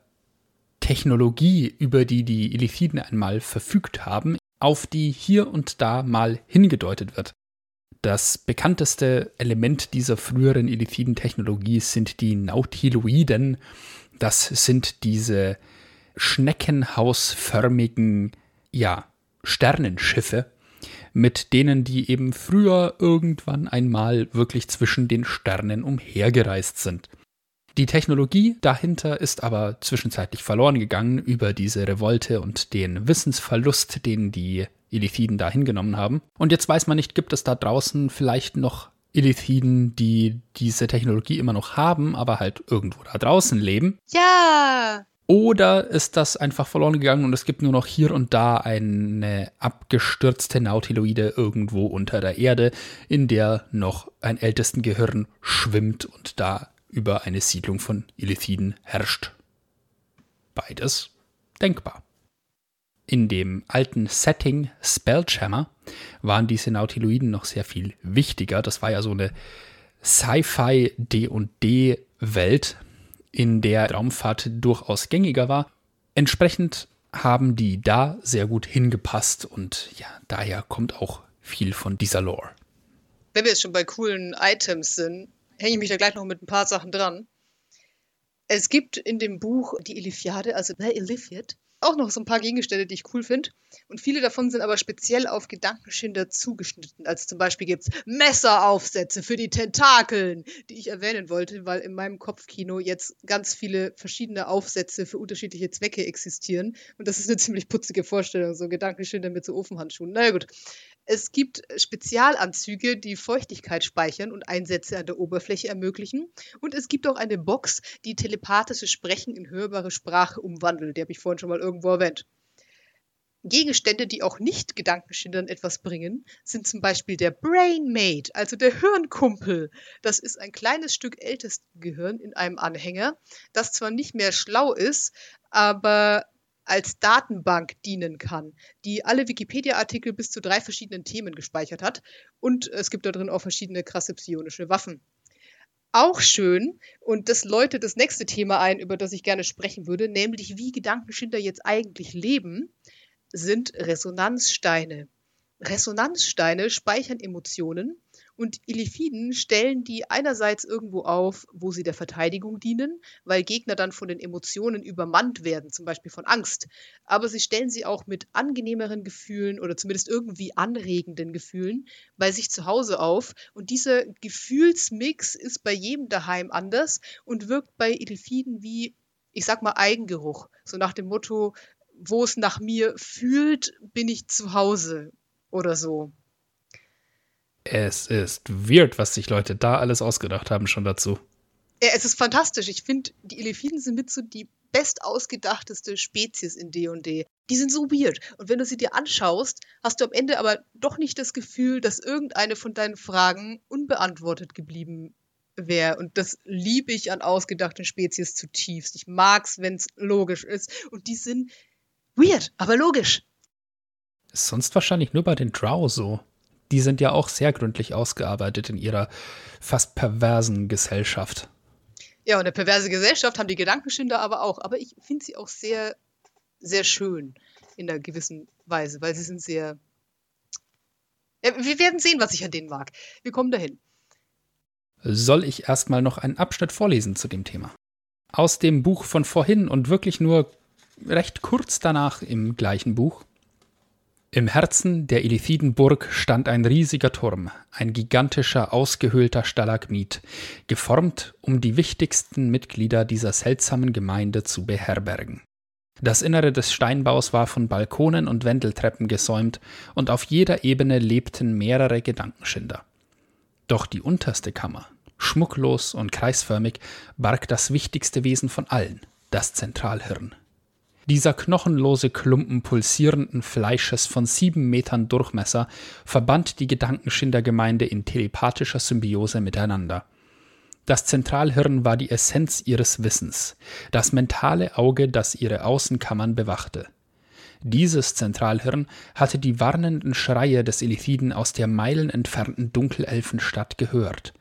Technologie, über die die Illithiden einmal verfügt haben, auf die hier und da mal hingedeutet wird. Das bekannteste Element dieser früheren Elithiden-Technologie sind die Nautiloiden. Das sind diese schneckenhausförmigen, ja, Sternenschiffe, mit denen die eben früher irgendwann einmal wirklich zwischen den Sternen umhergereist sind. Die Technologie dahinter ist aber zwischenzeitlich verloren gegangen über diese Revolte und den Wissensverlust, den die Elithiden da hingenommen haben. Und jetzt weiß man nicht, gibt es da draußen vielleicht noch Elithiden, die diese Technologie immer noch haben, aber halt irgendwo da draußen leben? Ja! Oder ist das einfach verloren gegangen und es gibt nur noch hier und da eine abgestürzte Nautiloide irgendwo unter der Erde, in der noch ein ältesten Gehirn schwimmt und da über eine Siedlung von Illithiden herrscht. Beides denkbar. In dem alten Setting Spelljammer waren diese Nautiloiden noch sehr viel wichtiger. Das war ja so eine Sci-Fi D&D-Welt, in der Raumfahrt durchaus gängiger war. Entsprechend haben die da sehr gut hingepasst und ja, daher kommt auch viel von dieser Lore. Wenn wir jetzt schon bei coolen Items sind, hänge ich mich da gleich noch mit ein paar Sachen dran. Es gibt in dem Buch die Ilithiade, also The Ilithiad, auch noch so ein paar Gegenstände, die ich cool finde. Und viele davon sind aber speziell auf Gedankenschinder zugeschnitten. Also zum Beispiel gibt es Messeraufsätze für die Tentakeln, die ich erwähnen wollte, weil in meinem Kopfkino jetzt ganz viele verschiedene Aufsätze für unterschiedliche Zwecke existieren. Und das ist eine ziemlich putzige Vorstellung, so Gedankenschinder mit so Ofenhandschuhen. Naja gut. Es gibt Spezialanzüge, die Feuchtigkeit speichern und Einsätze an der Oberfläche ermöglichen. Und es gibt auch eine Box, die telepathisches Sprechen in hörbare Sprache umwandelt. Die habe ich vorhin schon mal irgendwo erwähnt. Gegenstände, die auch nicht Gedankenschindern etwas bringen, sind zum Beispiel der Brainmate, also der Hirnkumpel. Das ist ein kleines Stück Ältestengehirn in einem Anhänger, das zwar nicht mehr schlau ist, aber als Datenbank dienen kann, die alle Wikipedia-Artikel bis zu drei verschiedenen Themen gespeichert hat. Und es gibt da drin auch verschiedene krasse psionische Waffen. Auch schön, und das läutet das nächste Thema ein, über das ich gerne sprechen würde, nämlich wie Gedankenschinder jetzt eigentlich leben, sind Resonanzsteine. Resonanzsteine speichern Emotionen und Illithiden stellen die einerseits irgendwo auf, wo sie der Verteidigung dienen, weil Gegner dann von den Emotionen übermannt werden, zum Beispiel von Angst. Aber sie stellen sie auch mit angenehmeren Gefühlen oder zumindest irgendwie anregenden Gefühlen bei sich zu Hause auf. Und dieser Gefühlsmix ist bei jedem daheim anders und wirkt bei Illithiden wie, ich sag mal, Eigengeruch. So nach dem Motto, wo es nach mir fühlt, bin ich zu Hause oder so. Es ist weird, was sich Leute da alles ausgedacht haben schon dazu. Ja, es ist fantastisch. Ich finde, die Elephiden sind mit so die bestausgedachteste Spezies in D&D. Die sind so weird. Und wenn du sie dir anschaust, hast du am Ende aber doch nicht das Gefühl, dass irgendeine von deinen Fragen unbeantwortet geblieben wäre. Und das liebe ich an ausgedachten Spezies zutiefst. Ich mag's, wenn's logisch ist. Und die sind weird, aber logisch. Ist sonst wahrscheinlich nur bei den Drow so die sind ja auch sehr gründlich ausgearbeitet in ihrer fast perversen Gesellschaft. Ja, und eine perverse Gesellschaft haben die Gedankenschinder aber auch. Aber ich finde sie auch sehr, sehr schön in einer gewissen Weise, weil sie sind sehr. Ja, wir werden sehen, was ich an denen mag. Wir kommen dahin. Soll ich erstmal noch einen Abschnitt vorlesen zu dem Thema? Aus dem Buch von vorhin und wirklich nur recht kurz danach im gleichen Buch. Im Herzen der Illithidenburg stand ein riesiger Turm, ein gigantischer, ausgehöhlter Stalagmit, geformt, um die wichtigsten Mitglieder dieser seltsamen Gemeinde zu beherbergen. Das Innere des Steinbaus war von Balkonen und Wendeltreppen gesäumt, und auf jeder Ebene lebten mehrere Gedankenschinder. Doch die unterste Kammer, schmucklos und kreisförmig, barg das wichtigste Wesen von allen, das Zentralhirn. Dieser knochenlose Klumpen pulsierenden Fleisches von sieben Metern Durchmesser verband die Gedankenschindergemeinde in telepathischer Symbiose miteinander. Das Zentralhirn war die Essenz ihres Wissens, das mentale Auge, das ihre Außenkammern bewachte. Dieses Zentralhirn hatte die warnenden Schreie des Elithiden aus der meilenentfernten Dunkelelfenstadt gehört.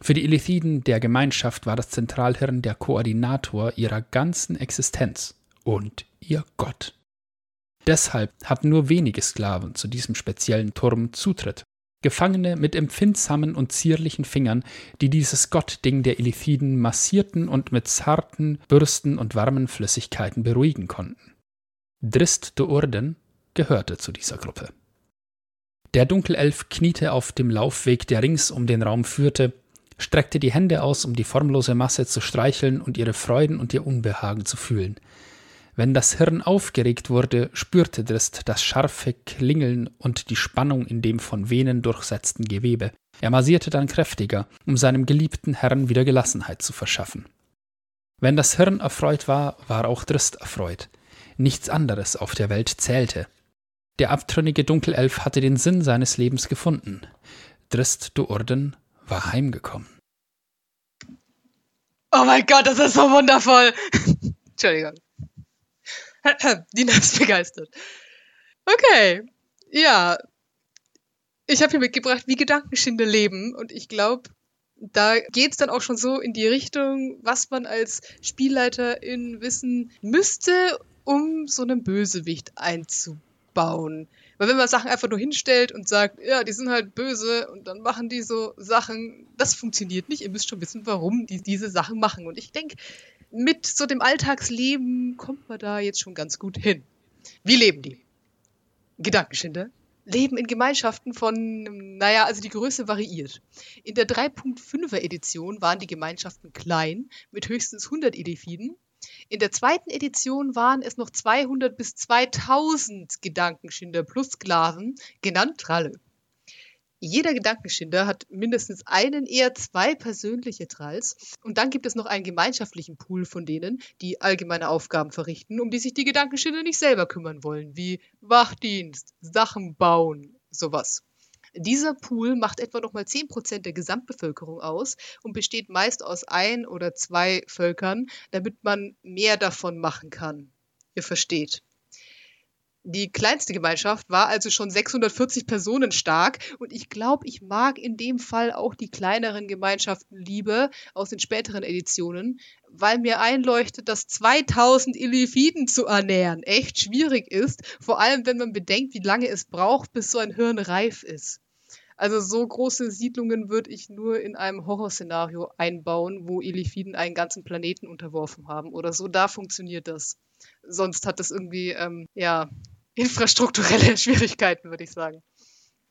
Für die Elithiden der Gemeinschaft war das Zentralhirn der Koordinator ihrer ganzen Existenz und ihr Gott. Deshalb hatten nur wenige Sklaven zu diesem speziellen Turm Zutritt. Gefangene mit empfindsamen und zierlichen Fingern, die dieses Gottding der Elithiden massierten und mit zarten Bürsten und warmen Flüssigkeiten beruhigen konnten. Drist de Urden gehörte zu dieser Gruppe. Der Dunkelelf kniete auf dem Laufweg, der rings um den Raum führte, streckte die Hände aus, um die formlose Masse zu streicheln und ihre Freuden und ihr Unbehagen zu fühlen. Wenn das Hirn aufgeregt wurde, spürte Drist das scharfe Klingeln und die Spannung in dem von Venen durchsetzten Gewebe. Er massierte dann kräftiger, um seinem geliebten Herrn wieder Gelassenheit zu verschaffen. Wenn das Hirn erfreut war, war auch Drist erfreut. Nichts anderes auf der Welt zählte. Der abtrünnige Dunkelelf hatte den Sinn seines Lebens gefunden. Drist du Orden war heimgekommen. Oh mein Gott, das ist so wundervoll. *laughs* Entschuldigung. *coughs* Dina ist begeistert. Okay, ja. Ich habe hier mitgebracht, wie Gedankenschinde leben. Und ich glaube, da geht es dann auch schon so in die Richtung, was man als Spielleiterin wissen müsste, um so einen Bösewicht einzubauen. Weil wenn man Sachen einfach nur hinstellt und sagt, ja, die sind halt böse und dann machen die so Sachen, das funktioniert nicht. Ihr müsst schon wissen, warum die diese Sachen machen. Und ich denke, mit so dem Alltagsleben kommt man da jetzt schon ganz gut hin. Wie leben die? Gedankenschinde leben in Gemeinschaften von, naja, also die Größe variiert. In der 3.5er Edition waren die Gemeinschaften klein, mit höchstens 100 Edifiden. In der zweiten Edition waren es noch 200 bis 2000 Gedankenschinder plus Sklaven, genannt Tralle. Jeder Gedankenschinder hat mindestens einen, eher zwei persönliche Tralls. Und dann gibt es noch einen gemeinschaftlichen Pool von denen, die allgemeine Aufgaben verrichten, um die sich die Gedankenschinder nicht selber kümmern wollen, wie Wachdienst, Sachen bauen, sowas. Dieser Pool macht etwa nochmal 10% der Gesamtbevölkerung aus und besteht meist aus ein oder zwei Völkern, damit man mehr davon machen kann. Ihr versteht. Die kleinste Gemeinschaft war also schon 640 Personen stark und ich glaube, ich mag in dem Fall auch die kleineren Gemeinschaften lieber aus den späteren Editionen, weil mir einleuchtet, dass 2000 Illifiden zu ernähren echt schwierig ist, vor allem wenn man bedenkt, wie lange es braucht, bis so ein Hirn reif ist. Also so große Siedlungen würde ich nur in einem Horrorszenario einbauen, wo Illifiden einen ganzen Planeten unterworfen haben oder so. Da funktioniert das. Sonst hat das irgendwie, ähm, ja, infrastrukturelle *laughs* Schwierigkeiten, würde ich sagen.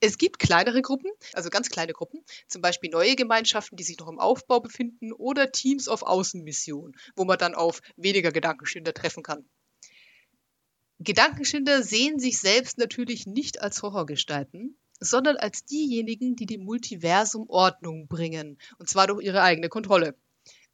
Es gibt kleinere Gruppen, also ganz kleine Gruppen, zum Beispiel neue Gemeinschaften, die sich noch im Aufbau befinden oder Teams auf Außenmission, wo man dann auf weniger Gedankenschinder treffen kann. Gedankenschinder sehen sich selbst natürlich nicht als Horrorgestalten, sondern als diejenigen, die dem Multiversum Ordnung bringen, und zwar durch ihre eigene Kontrolle.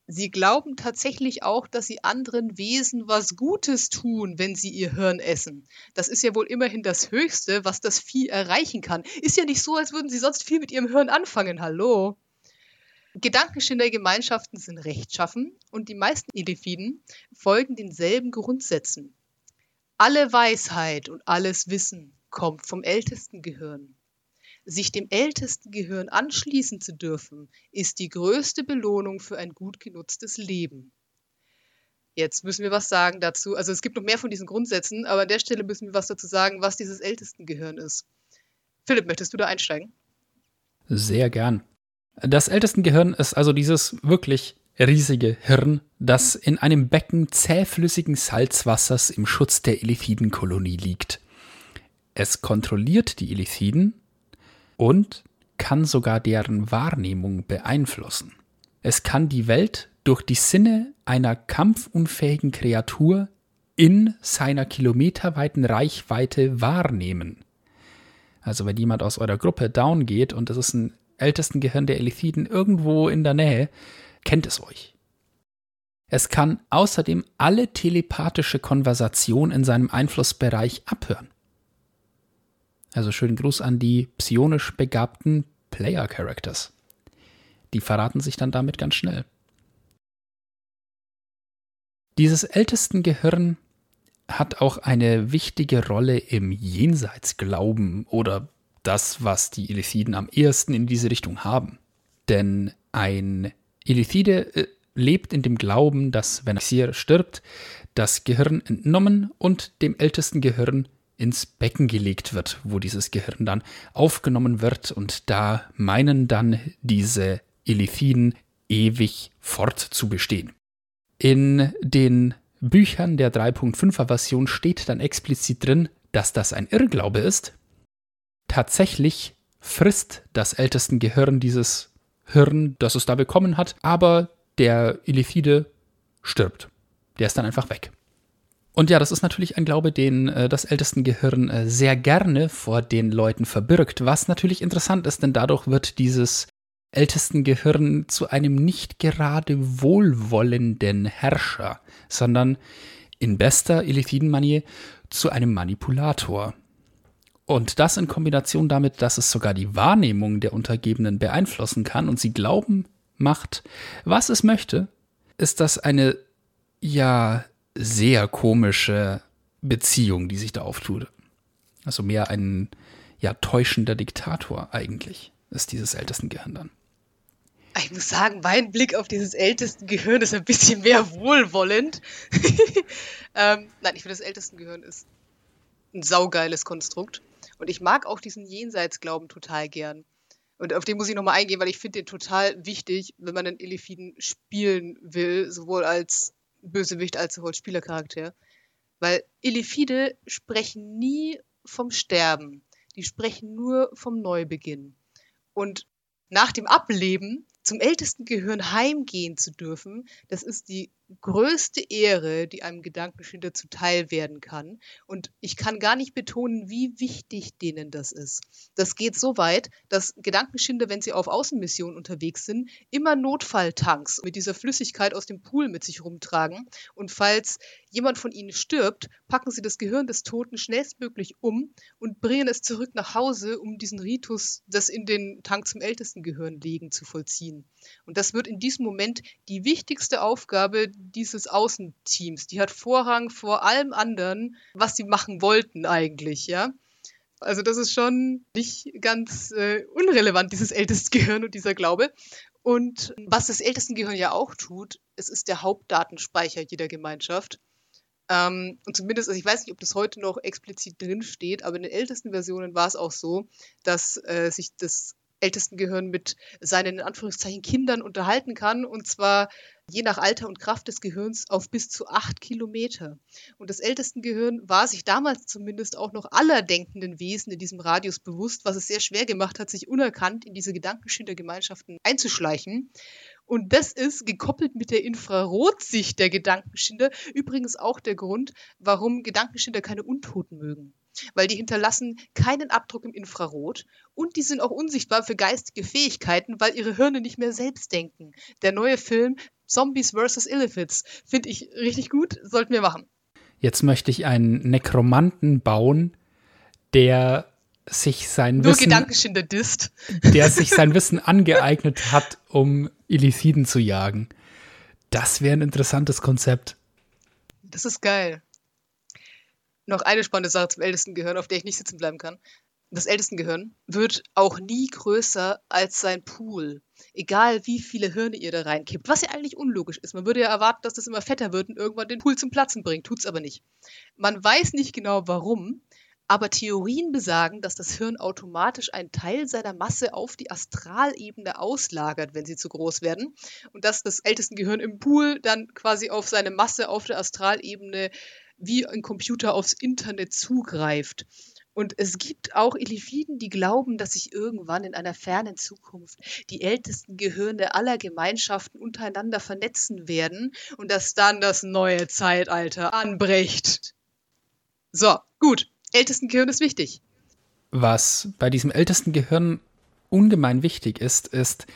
Sie glauben tatsächlich auch, dass sie anderen Wesen was Gutes tun, wenn sie ihr Hirn essen. Das ist ja wohl immerhin das Höchste, was das Vieh erreichen kann. Ist ja nicht so, als würden sie sonst viel mit ihrem Hirn anfangen. Hallo? Gedankenschinder-Gemeinschaften sind rechtschaffen und die meisten Elefiden folgen denselben Grundsätzen. Alle Weisheit und alles Wissen kommt vom ältesten Gehirn. Sich dem ältesten Gehirn anschließen zu dürfen, ist die größte Belohnung für ein gut genutztes Leben. Jetzt müssen wir was sagen dazu. Also es gibt noch mehr von diesen Grundsätzen, aber an der Stelle müssen wir was dazu sagen, was dieses Ältestengehirn ist. Philipp, möchtest du da einsteigen? Sehr gern. Das Ältestengehirn ist also dieses wirklich riesige Hirn, das in einem Becken zähflüssigen Salzwassers im Schutz der Elithidenkolonie liegt. Es kontrolliert die Elithiden und kann sogar deren Wahrnehmung beeinflussen. Es kann die Welt durch die Sinne einer kampfunfähigen Kreatur in seiner kilometerweiten Reichweite wahrnehmen. Also wenn jemand aus eurer Gruppe down geht und es ist ein ältesten Gehirn der Elithiden irgendwo in der Nähe, kennt es euch. Es kann außerdem alle telepathische Konversation in seinem Einflussbereich abhören. Also schönen Gruß an die psionisch begabten Player Characters. Die verraten sich dann damit ganz schnell. Dieses ältesten Gehirn hat auch eine wichtige Rolle im Jenseitsglauben oder das, was die Elithiden am ehesten in diese Richtung haben. Denn ein Elithide äh, lebt in dem Glauben, dass, wenn er stirbt, das Gehirn entnommen und dem ältesten Gehirn ins Becken gelegt wird, wo dieses Gehirn dann aufgenommen wird und da meinen dann diese Elithiden ewig fortzubestehen. In den Büchern der 3.5er Version steht dann explizit drin, dass das ein Irrglaube ist. Tatsächlich frisst das Ältestengehirn dieses Hirn, das es da bekommen hat, aber der Elithide stirbt. Der ist dann einfach weg. Und ja, das ist natürlich ein Glaube, den äh, das Ältestengehirn äh, sehr gerne vor den Leuten verbirgt, was natürlich interessant ist, denn dadurch wird dieses Ältestengehirn zu einem nicht gerade wohlwollenden Herrscher, sondern in bester Elithiden-Manier zu einem Manipulator. Und das in Kombination damit, dass es sogar die Wahrnehmung der Untergebenen beeinflussen kann und sie glauben macht, was es möchte, ist das eine, ja, sehr komische Beziehung, die sich da auftut. Also mehr ein, ja, täuschender Diktator eigentlich ist dieses Ältestengehirn dann. Ich muss sagen, mein Blick auf dieses Ältestengehirn ist ein bisschen mehr wohlwollend. *laughs* ähm, nein, ich finde, das Ältestengehirn ist ein saugeiles Konstrukt. Und ich mag auch diesen Jenseitsglauben total gern. Und auf den muss ich nochmal eingehen, weil ich finde den total wichtig, wenn man einen Elefiden spielen will, sowohl als Bösewicht als auch Spielercharakter. Weil Elefide sprechen nie vom Sterben. Die sprechen nur vom Neubeginn. Und nach dem Ableben zum ältesten Gehirn heimgehen zu dürfen, das ist die größte Ehre, die einem Gedankenschinder zuteil werden kann. Und ich kann gar nicht betonen, wie wichtig denen das ist. Das geht so weit, dass Gedankenschinder, wenn sie auf Außenmissionen unterwegs sind, immer Notfalltanks mit dieser Flüssigkeit aus dem Pool mit sich rumtragen. Und falls jemand von ihnen stirbt, packen sie das Gehirn des Toten schnellstmöglich um und bringen es zurück nach Hause, um diesen Ritus, das in den Tank zum ältesten Gehirn legen, zu vollziehen. Und das wird in diesem Moment die wichtigste Aufgabe dieses Außenteams. Die hat Vorrang vor allem anderen, was sie machen wollten eigentlich, ja. Also das ist schon nicht ganz äh, unrelevant, dieses Ältestengehirn und dieser Glaube. Und was das Ältestengehirn ja auch tut, es ist der Hauptdatenspeicher jeder Gemeinschaft. Ähm, und zumindest, also ich weiß nicht, ob das heute noch explizit drin steht, aber in den ältesten Versionen war es auch so, dass äh, sich das Ältestengehirn mit seinen in Anführungszeichen Kindern unterhalten kann und zwar je nach Alter und Kraft des Gehirns auf bis zu acht Kilometer. Und das Ältestengehirn war sich damals zumindest auch noch aller denkenden Wesen in diesem Radius bewusst, was es sehr schwer gemacht hat, sich unerkannt in diese Gedankenschindergemeinschaften einzuschleichen. Und das ist gekoppelt mit der Infrarotsicht der Gedankenschinder übrigens auch der Grund, warum Gedankenschinder keine Untoten mögen weil die hinterlassen keinen Abdruck im Infrarot und die sind auch unsichtbar für geistige Fähigkeiten, weil ihre Hirne nicht mehr selbst denken. Der neue Film Zombies vs. Illithits finde ich richtig gut, sollten wir machen. Jetzt möchte ich einen Nekromanten bauen, der sich sein Nur Wissen Gedankenschinder disst. der sich sein Wissen angeeignet hat, um Illithiden zu jagen. Das wäre ein interessantes Konzept. Das ist geil noch eine spannende Sache zum Ältestengehirn, auf der ich nicht sitzen bleiben kann. Das Ältestengehirn wird auch nie größer als sein Pool. Egal wie viele Hirne ihr da reinkippt. Was ja eigentlich unlogisch ist. Man würde ja erwarten, dass das immer fetter wird und irgendwann den Pool zum Platzen bringt. Tut's aber nicht. Man weiß nicht genau warum, aber Theorien besagen, dass das Hirn automatisch einen Teil seiner Masse auf die Astralebene auslagert, wenn sie zu groß werden. Und dass das Ältestengehirn im Pool dann quasi auf seine Masse auf der Astralebene wie ein Computer aufs Internet zugreift. Und es gibt auch Elifiden, die glauben, dass sich irgendwann in einer fernen Zukunft die ältesten Gehirne aller Gemeinschaften untereinander vernetzen werden und dass dann das neue Zeitalter anbricht. So, gut. Ältesten Gehirn ist wichtig. Was bei diesem ältesten Gehirn ungemein wichtig ist, ist,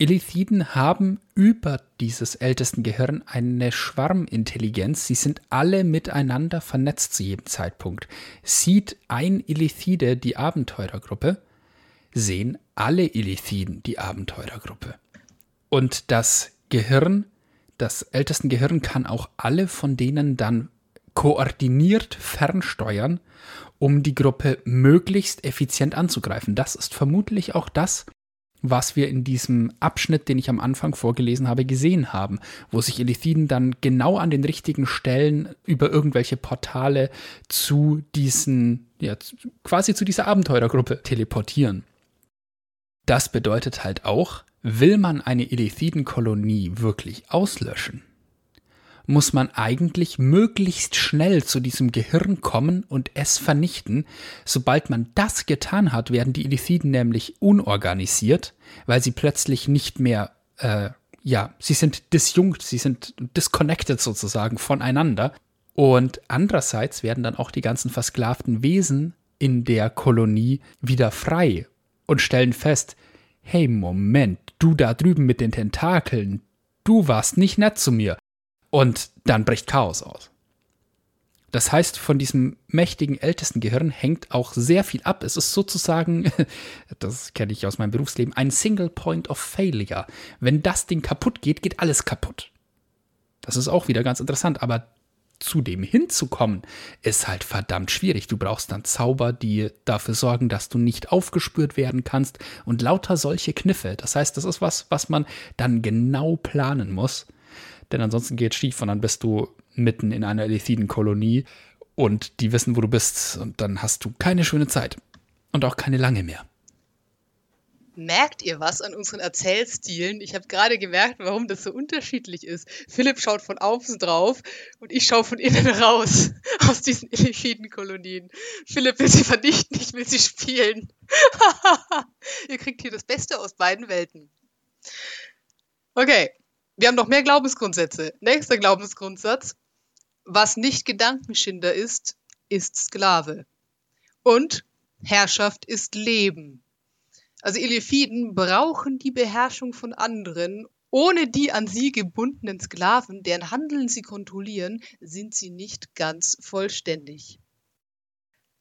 Elithiden haben über dieses ältesten Gehirn eine Schwarmintelligenz. Sie sind alle miteinander vernetzt zu jedem Zeitpunkt. Sieht ein Elithide die Abenteurergruppe, sehen alle Elithiden die Abenteurergruppe. Und das Gehirn, das ältesten Gehirn kann auch alle von denen dann koordiniert fernsteuern, um die Gruppe möglichst effizient anzugreifen. Das ist vermutlich auch das, was wir in diesem Abschnitt, den ich am Anfang vorgelesen habe, gesehen haben, wo sich Elithiden dann genau an den richtigen Stellen über irgendwelche Portale zu diesen, ja, quasi zu dieser Abenteurergruppe teleportieren. Das bedeutet halt auch, will man eine Elithiden-Kolonie wirklich auslöschen, muss man eigentlich möglichst schnell zu diesem Gehirn kommen und es vernichten. Sobald man das getan hat, werden die Elithiden nämlich unorganisiert, weil sie plötzlich nicht mehr, äh, ja, sie sind disjunkt, sie sind disconnected sozusagen voneinander. Und andererseits werden dann auch die ganzen versklavten Wesen in der Kolonie wieder frei und stellen fest, hey Moment, du da drüben mit den Tentakeln, du warst nicht nett zu mir. Und dann bricht Chaos aus. Das heißt, von diesem mächtigen ältesten Gehirn hängt auch sehr viel ab. Es ist sozusagen, *laughs* das kenne ich aus meinem Berufsleben, ein Single Point of Failure. Wenn das Ding kaputt geht, geht alles kaputt. Das ist auch wieder ganz interessant, aber zu dem hinzukommen, ist halt verdammt schwierig. Du brauchst dann Zauber, die dafür sorgen, dass du nicht aufgespürt werden kannst und lauter solche Kniffe. Das heißt, das ist was, was man dann genau planen muss denn ansonsten geht es schief und dann bist du mitten in einer Elithiden-Kolonie und die wissen, wo du bist und dann hast du keine schöne Zeit und auch keine lange mehr. Merkt ihr was an unseren Erzählstilen? Ich habe gerade gemerkt, warum das so unterschiedlich ist. Philipp schaut von außen drauf und ich schaue von innen raus *laughs* aus diesen Elithiden-Kolonien. Philipp will sie vernichten, ich will sie spielen. *laughs* ihr kriegt hier das Beste aus beiden Welten. Okay, wir haben noch mehr Glaubensgrundsätze. Nächster Glaubensgrundsatz. Was nicht Gedankenschinder ist, ist Sklave. Und Herrschaft ist Leben. Also Elephiden brauchen die Beherrschung von anderen. Ohne die an sie gebundenen Sklaven, deren Handeln sie kontrollieren, sind sie nicht ganz vollständig.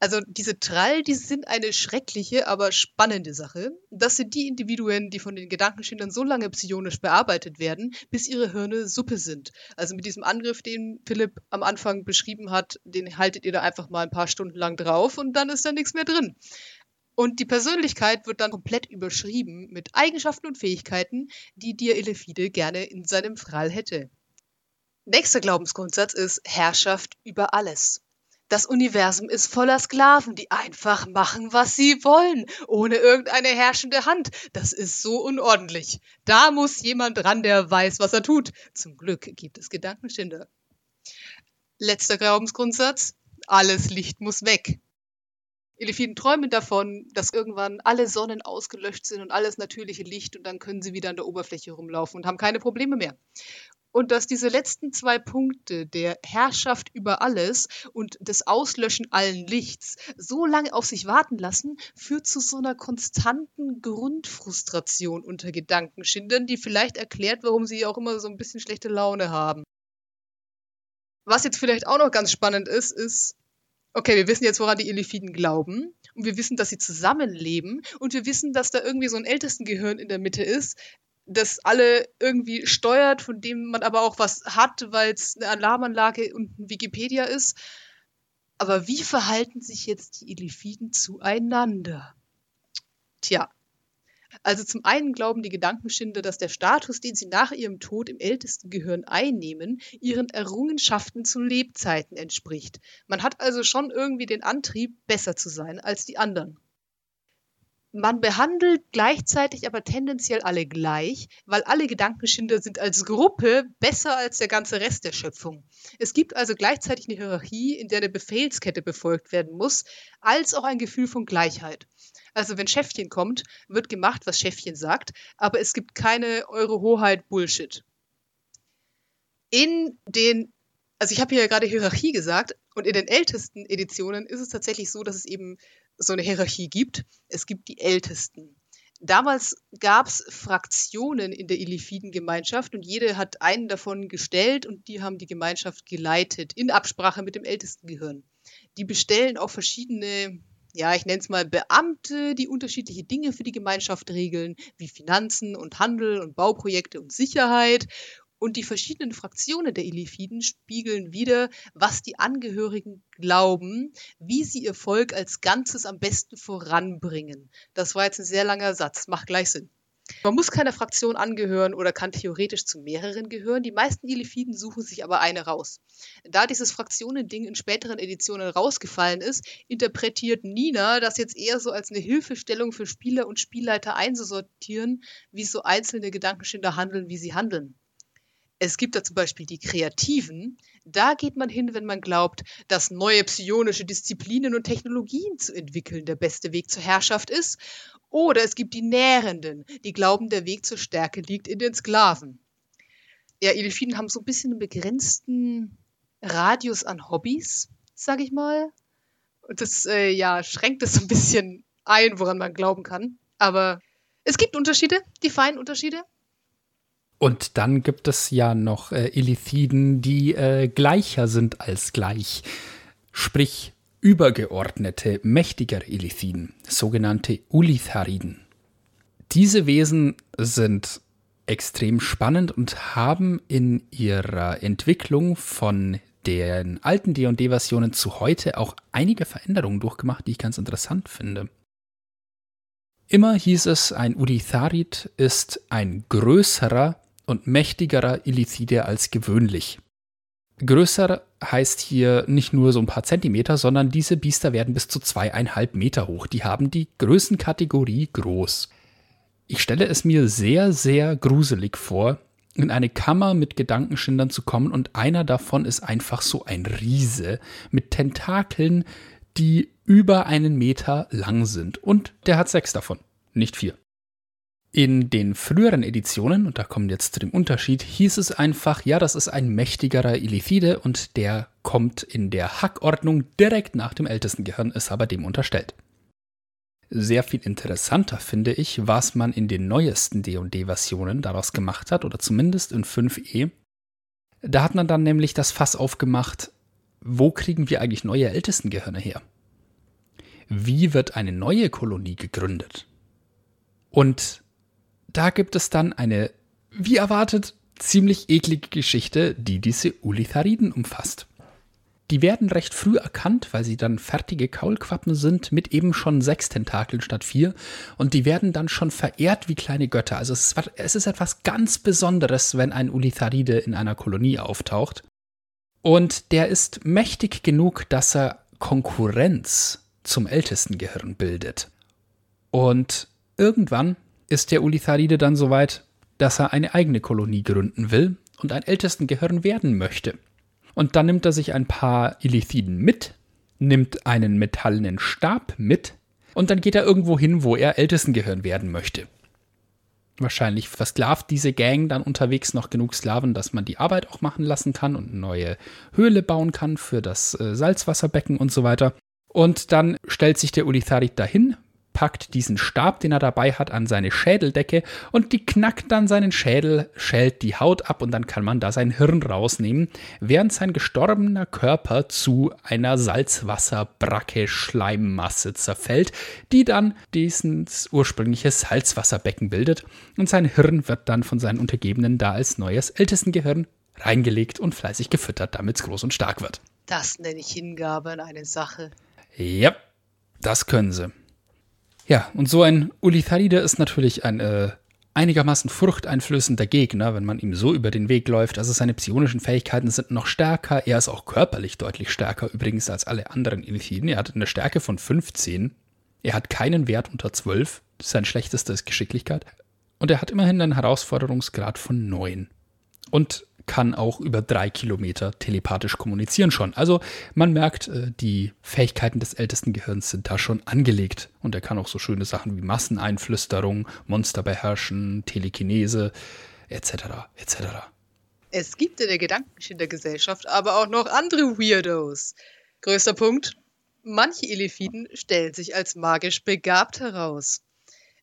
Also diese Trall, die sind eine schreckliche, aber spannende Sache. Das sind die Individuen, die von den Gedankenschindern so lange psionisch bearbeitet werden, bis ihre Hirne Suppe sind. Also mit diesem Angriff, den Philipp am Anfang beschrieben hat, den haltet ihr da einfach mal ein paar Stunden lang drauf und dann ist da nichts mehr drin. Und die Persönlichkeit wird dann komplett überschrieben mit Eigenschaften und Fähigkeiten, die dir Elefide gerne in seinem Frall hätte. Nächster Glaubensgrundsatz ist Herrschaft über alles. Das Universum ist voller Sklaven, die einfach machen, was sie wollen, ohne irgendeine herrschende Hand. Das ist so unordentlich. Da muss jemand ran, der weiß, was er tut. Zum Glück gibt es Gedankenschinder. Letzter Glaubensgrundsatz. Alles Licht muss weg. Elefiden träumen davon, dass irgendwann alle Sonnen ausgelöscht sind und alles natürliche Licht und dann können sie wieder an der Oberfläche rumlaufen und haben keine Probleme mehr und dass diese letzten zwei Punkte der Herrschaft über alles und des Auslöschen allen Lichts so lange auf sich warten lassen, führt zu so einer konstanten Grundfrustration unter Gedankenschindern, die vielleicht erklärt, warum sie auch immer so ein bisschen schlechte Laune haben. Was jetzt vielleicht auch noch ganz spannend ist, ist, okay, wir wissen jetzt, woran die Elefiden glauben. Und wir wissen, dass sie zusammenleben. Und wir wissen, dass da irgendwie so ein Ältestengehirn in der Mitte ist, das alle irgendwie steuert, von dem man aber auch was hat, weil es eine Alarmanlage und ein Wikipedia ist. Aber wie verhalten sich jetzt die Elefiden zueinander? Tja, also zum einen glauben die Gedankenschinder, dass der Status, den sie nach ihrem Tod im ältesten Gehirn einnehmen, ihren Errungenschaften zu Lebzeiten entspricht. Man hat also schon irgendwie den Antrieb, besser zu sein als die anderen. Man behandelt gleichzeitig aber tendenziell alle gleich, weil alle Gedankenschinder sind als Gruppe besser als der ganze Rest der Schöpfung. Es gibt also gleichzeitig eine Hierarchie, in der eine Befehlskette befolgt werden muss, als auch ein Gefühl von Gleichheit. Also wenn Schäffchen kommt, wird gemacht, was Schäffchen sagt, aber es gibt keine Eure Hoheit Bullshit. In den, also ich habe hier ja gerade Hierarchie gesagt, und in den ältesten Editionen ist es tatsächlich so, dass es eben so eine Hierarchie gibt. Es gibt die Ältesten. Damals gab es Fraktionen in der Elifiden-Gemeinschaft und jede hat einen davon gestellt und die haben die Gemeinschaft geleitet, in Absprache mit dem ältesten Gehirn. Die bestellen auch verschiedene, ja, ich nenne es mal Beamte, die unterschiedliche Dinge für die Gemeinschaft regeln, wie Finanzen und Handel und Bauprojekte und Sicherheit. Und die verschiedenen Fraktionen der Elifiden spiegeln wieder, was die Angehörigen glauben, wie sie ihr Volk als Ganzes am besten voranbringen. Das war jetzt ein sehr langer Satz, macht gleich Sinn. Man muss keiner Fraktion angehören oder kann theoretisch zu mehreren gehören. Die meisten Illifiden suchen sich aber eine raus. Da dieses Fraktionending in späteren Editionen rausgefallen ist, interpretiert Nina das jetzt eher so als eine Hilfestellung für Spieler und Spielleiter einzusortieren, wie so einzelne Gedankenschinder handeln, wie sie handeln. Es gibt da zum Beispiel die Kreativen. Da geht man hin, wenn man glaubt, dass neue psionische Disziplinen und Technologien zu entwickeln der beste Weg zur Herrschaft ist. Oder es gibt die Nährenden, die glauben, der Weg zur Stärke liegt in den Sklaven. Ja, Elefiden haben so ein bisschen einen begrenzten Radius an Hobbys, sag ich mal. Und das äh, ja, schränkt es so ein bisschen ein, woran man glauben kann. Aber es gibt Unterschiede, die feinen Unterschiede. Und dann gibt es ja noch äh, Illithiden, die äh, gleicher sind als gleich. Sprich, übergeordnete, mächtigere Illithiden, sogenannte Ulithariden. Diese Wesen sind extrem spannend und haben in ihrer Entwicklung von den alten D&D-Versionen zu heute auch einige Veränderungen durchgemacht, die ich ganz interessant finde. Immer hieß es, ein Ulitharid ist ein größerer und mächtigerer Illithide als gewöhnlich. Größer heißt hier nicht nur so ein paar Zentimeter, sondern diese Biester werden bis zu zweieinhalb Meter hoch. Die haben die Größenkategorie groß. Ich stelle es mir sehr, sehr gruselig vor, in eine Kammer mit Gedankenschindern zu kommen und einer davon ist einfach so ein Riese mit Tentakeln, die über einen Meter lang sind. Und der hat sechs davon, nicht vier. In den früheren Editionen, und da kommen wir jetzt zu dem Unterschied, hieß es einfach, ja, das ist ein mächtigerer Illithide und der kommt in der Hackordnung direkt nach dem ältesten Gehirn, ist aber dem unterstellt. Sehr viel interessanter finde ich, was man in den neuesten D&D-Versionen daraus gemacht hat, oder zumindest in 5e. Da hat man dann nämlich das Fass aufgemacht, wo kriegen wir eigentlich neue Ältestengehirne her? Wie wird eine neue Kolonie gegründet? Und da gibt es dann eine, wie erwartet, ziemlich eklige Geschichte, die diese Ulithariden umfasst. Die werden recht früh erkannt, weil sie dann fertige Kaulquappen sind mit eben schon sechs Tentakeln statt vier. Und die werden dann schon verehrt wie kleine Götter. Also es ist, es ist etwas ganz Besonderes, wenn ein Ulitharide in einer Kolonie auftaucht. Und der ist mächtig genug, dass er Konkurrenz zum ältesten Gehirn bildet. Und irgendwann ist der Ulitharide dann soweit, dass er eine eigene Kolonie gründen will und ein ältesten Gehirn werden möchte. Und dann nimmt er sich ein paar Illithiden mit, nimmt einen metallenen Stab mit und dann geht er irgendwo hin, wo er ältesten Gehirn werden möchte. Wahrscheinlich versklavt diese Gang dann unterwegs noch genug Sklaven, dass man die Arbeit auch machen lassen kann und eine neue Höhle bauen kann für das äh, Salzwasserbecken und so weiter. Und dann stellt sich der Ulitharid dahin, packt diesen Stab, den er dabei hat, an seine Schädeldecke und die knackt dann seinen Schädel, schält die Haut ab und dann kann man da sein Hirn rausnehmen, während sein gestorbener Körper zu einer Salzwasserbracke Schleimmasse zerfällt, die dann dieses ursprüngliche Salzwasserbecken bildet und sein Hirn wird dann von seinen Untergebenen da als neues Ältestengehirn reingelegt und fleißig gefüttert, damit es groß und stark wird. Das nenne ich Hingabe an eine Sache. Ja, das können sie. Ja, und so ein Ulitharide ist natürlich ein äh, einigermaßen furchteinflößender Gegner, wenn man ihm so über den Weg läuft. Also seine psionischen Fähigkeiten sind noch stärker. Er ist auch körperlich deutlich stärker übrigens als alle anderen Illithiden. Er hat eine Stärke von 15. Er hat keinen Wert unter 12. Sein schlechtester Geschicklichkeit. Und er hat immerhin einen Herausforderungsgrad von 9. Und kann auch über drei Kilometer telepathisch kommunizieren schon. Also man merkt, äh, die Fähigkeiten des ältesten Gehirns sind da schon angelegt. Und er kann auch so schöne Sachen wie Masseneinflüsterung, Monster beherrschen, Telekinese, etc. etc. Es gibt in der Gedankenschinder-Gesellschaft aber auch noch andere Weirdos. Größter Punkt. Manche Elefiden stellen sich als magisch begabt heraus.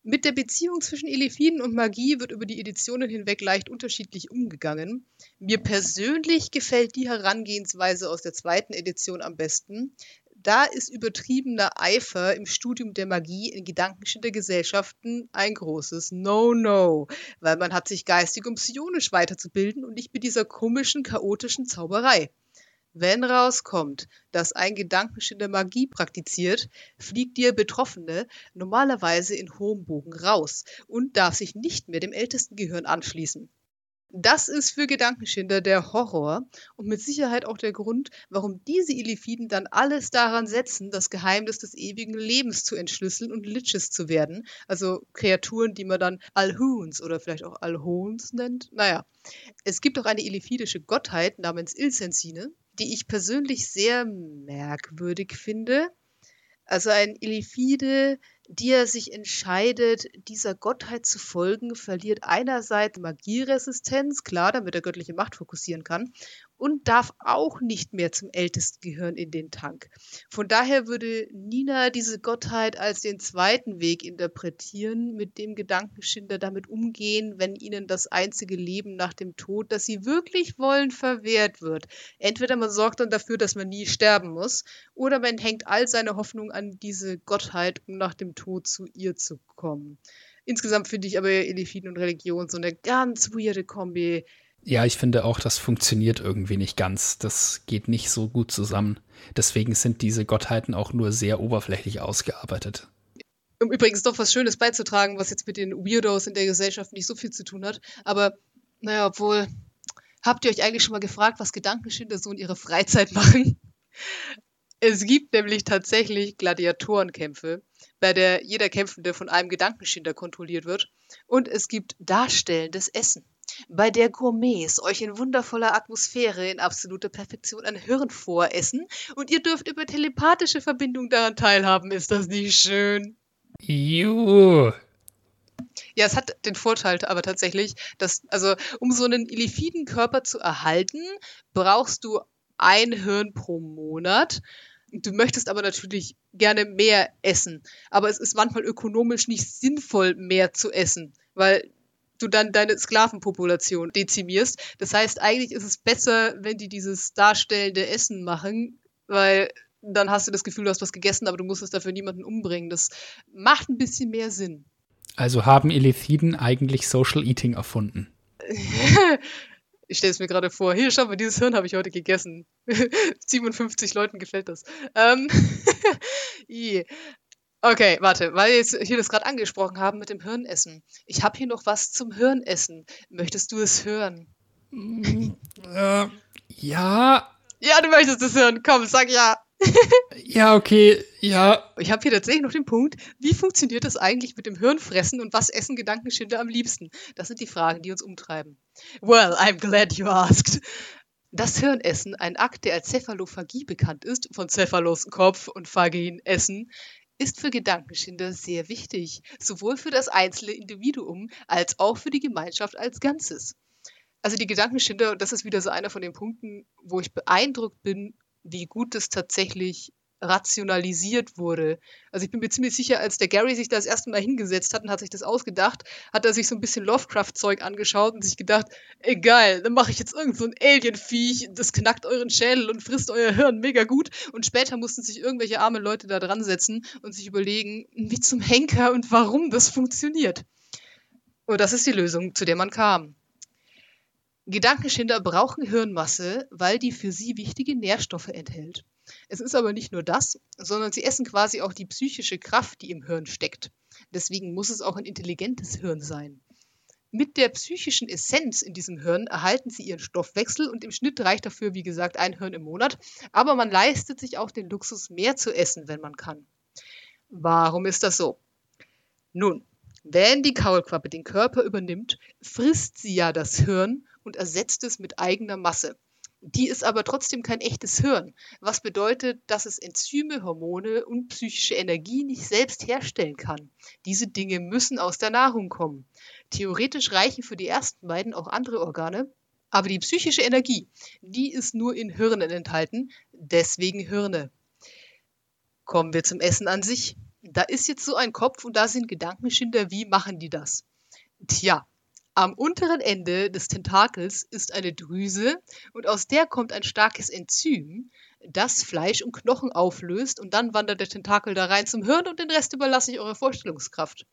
Mit der Beziehung zwischen Elefiden und Magie wird über die Editionen hinweg leicht unterschiedlich umgegangen. Mir persönlich gefällt die Herangehensweise aus der zweiten Edition am besten. Da ist übertriebener Eifer im Studium der Magie in Gedankenschindergesellschaften ein großes No-No, weil man hat sich geistig und psionisch weiterzubilden und nicht mit dieser komischen, chaotischen Zauberei. Wenn rauskommt, dass ein Gedankenschinder Magie praktiziert, fliegt der Betroffene normalerweise in hohem Bogen raus und darf sich nicht mehr dem ältesten Gehirn anschließen. Das ist für Gedankenschinder der Horror und mit Sicherheit auch der Grund, warum diese Illifiden dann alles daran setzen, das Geheimnis des ewigen Lebens zu entschlüsseln und Liches zu werden. Also Kreaturen, die man dann Alhuns oder vielleicht auch Alhons nennt. Naja, es gibt auch eine illifidische Gottheit namens Ilsensine, die ich persönlich sehr merkwürdig finde. Also ein Illifide, die er sich entscheidet, dieser Gottheit zu folgen, verliert einerseits Magieresistenz, klar, damit er göttliche Macht fokussieren kann, und darf auch nicht mehr zum ältesten Gehirn in den Tank. Von daher würde Nina diese Gottheit als den zweiten Weg interpretieren, mit dem Gedankenschinder damit umgehen, wenn ihnen das einzige Leben nach dem Tod, das sie wirklich wollen, verwehrt wird. Entweder man sorgt dann dafür, dass man nie sterben muss, oder man hängt all seine Hoffnung an diese Gottheit, um nach dem Tod zu ihr zu kommen. Insgesamt finde ich aber Elefiden und Religion so eine ganz weirde Kombi. Ja, ich finde auch, das funktioniert irgendwie nicht ganz. Das geht nicht so gut zusammen. Deswegen sind diese Gottheiten auch nur sehr oberflächlich ausgearbeitet. Um übrigens doch was Schönes beizutragen, was jetzt mit den Weirdos in der Gesellschaft nicht so viel zu tun hat. Aber, naja, obwohl, habt ihr euch eigentlich schon mal gefragt, was Gedankenschinder so in ihrer Freizeit machen? Es gibt nämlich tatsächlich Gladiatorenkämpfe, bei der jeder Kämpfende von einem Gedankenschinder kontrolliert wird. Und es gibt darstellendes Essen, bei der Gourmets euch in wundervoller Atmosphäre in absoluter Perfektion ein Hirn voressen und ihr dürft über telepathische Verbindung daran teilhaben. Ist das nicht schön? Juhu. Ja, es hat den Vorteil aber tatsächlich, dass, also, um so einen illifiden Körper zu erhalten, brauchst du ein Hirn pro Monat. Du möchtest aber natürlich gerne mehr essen. Aber es ist manchmal ökonomisch nicht sinnvoll, mehr zu essen, weil du dann deine Sklavenpopulation dezimierst. Das heißt, eigentlich ist es besser, wenn die dieses darstellende Essen machen, weil dann hast du das Gefühl, du hast was gegessen, aber du musstest dafür niemanden umbringen. Das macht ein bisschen mehr Sinn. Also haben Elithiden eigentlich Social Eating erfunden? *laughs* ich stelle es mir gerade vor, hier, schau mal, dieses Hirn habe ich heute gegessen. *laughs* 57 Leuten gefällt das. Ähm, *laughs* okay, warte, weil wir jetzt hier das gerade angesprochen haben mit dem Hirnessen. Ich habe hier noch was zum Hirnessen. Möchtest du es hören? äh, ja. Ja, du möchtest es hören. Komm, sag ja. *laughs* ja, okay, ja. Ich habe hier tatsächlich noch den Punkt, wie funktioniert das eigentlich mit dem Hirnfressen und was essen Gedankenschinder am liebsten? Das sind die Fragen, die uns umtreiben. Well, I'm glad you asked. Das Hirnessen, ein Akt, der als Cephalophagie bekannt ist, von Cephalos Kopf und Phagin Essen, ist für Gedankenschinder sehr wichtig, sowohl für das einzelne Individuum als auch für die Gemeinschaft als Ganzes. Also die Gedankenschinder, das ist wieder so einer von den Punkten, wo ich beeindruckt bin, wie gut es tatsächlich rationalisiert wurde. Also ich bin mir ziemlich sicher, als der Gary sich das erste Mal hingesetzt hat und hat sich das ausgedacht, hat er sich so ein bisschen Lovecraft-Zeug angeschaut und sich gedacht, ey geil, dann mache ich jetzt irgend so ein Alien-Viech, das knackt euren Schädel und frisst euer Hirn mega gut. Und später mussten sich irgendwelche arme Leute da dran setzen und sich überlegen, wie zum Henker und warum das funktioniert. Und das ist die Lösung, zu der man kam. Gedankenschinder brauchen Hirnmasse, weil die für sie wichtige Nährstoffe enthält. Es ist aber nicht nur das, sondern sie essen quasi auch die psychische Kraft, die im Hirn steckt. Deswegen muss es auch ein intelligentes Hirn sein. Mit der psychischen Essenz in diesem Hirn erhalten sie ihren Stoffwechsel und im Schnitt reicht dafür, wie gesagt, ein Hirn im Monat. Aber man leistet sich auch den Luxus, mehr zu essen, wenn man kann. Warum ist das so? Nun, wenn die Kaulquappe den Körper übernimmt, frisst sie ja das Hirn und ersetzt es mit eigener Masse. Die ist aber trotzdem kein echtes Hirn, was bedeutet, dass es Enzyme, Hormone und psychische Energie nicht selbst herstellen kann. Diese Dinge müssen aus der Nahrung kommen. Theoretisch reichen für die ersten beiden auch andere Organe, aber die psychische Energie, die ist nur in Hirnen enthalten, deswegen Hirne. Kommen wir zum Essen an sich. Da ist jetzt so ein Kopf und da sind Gedankenschinder, wie machen die das? Tja, am unteren Ende des Tentakels ist eine Drüse und aus der kommt ein starkes Enzym, das Fleisch und Knochen auflöst und dann wandert der Tentakel da rein zum Hirn und den Rest überlasse ich eurer Vorstellungskraft.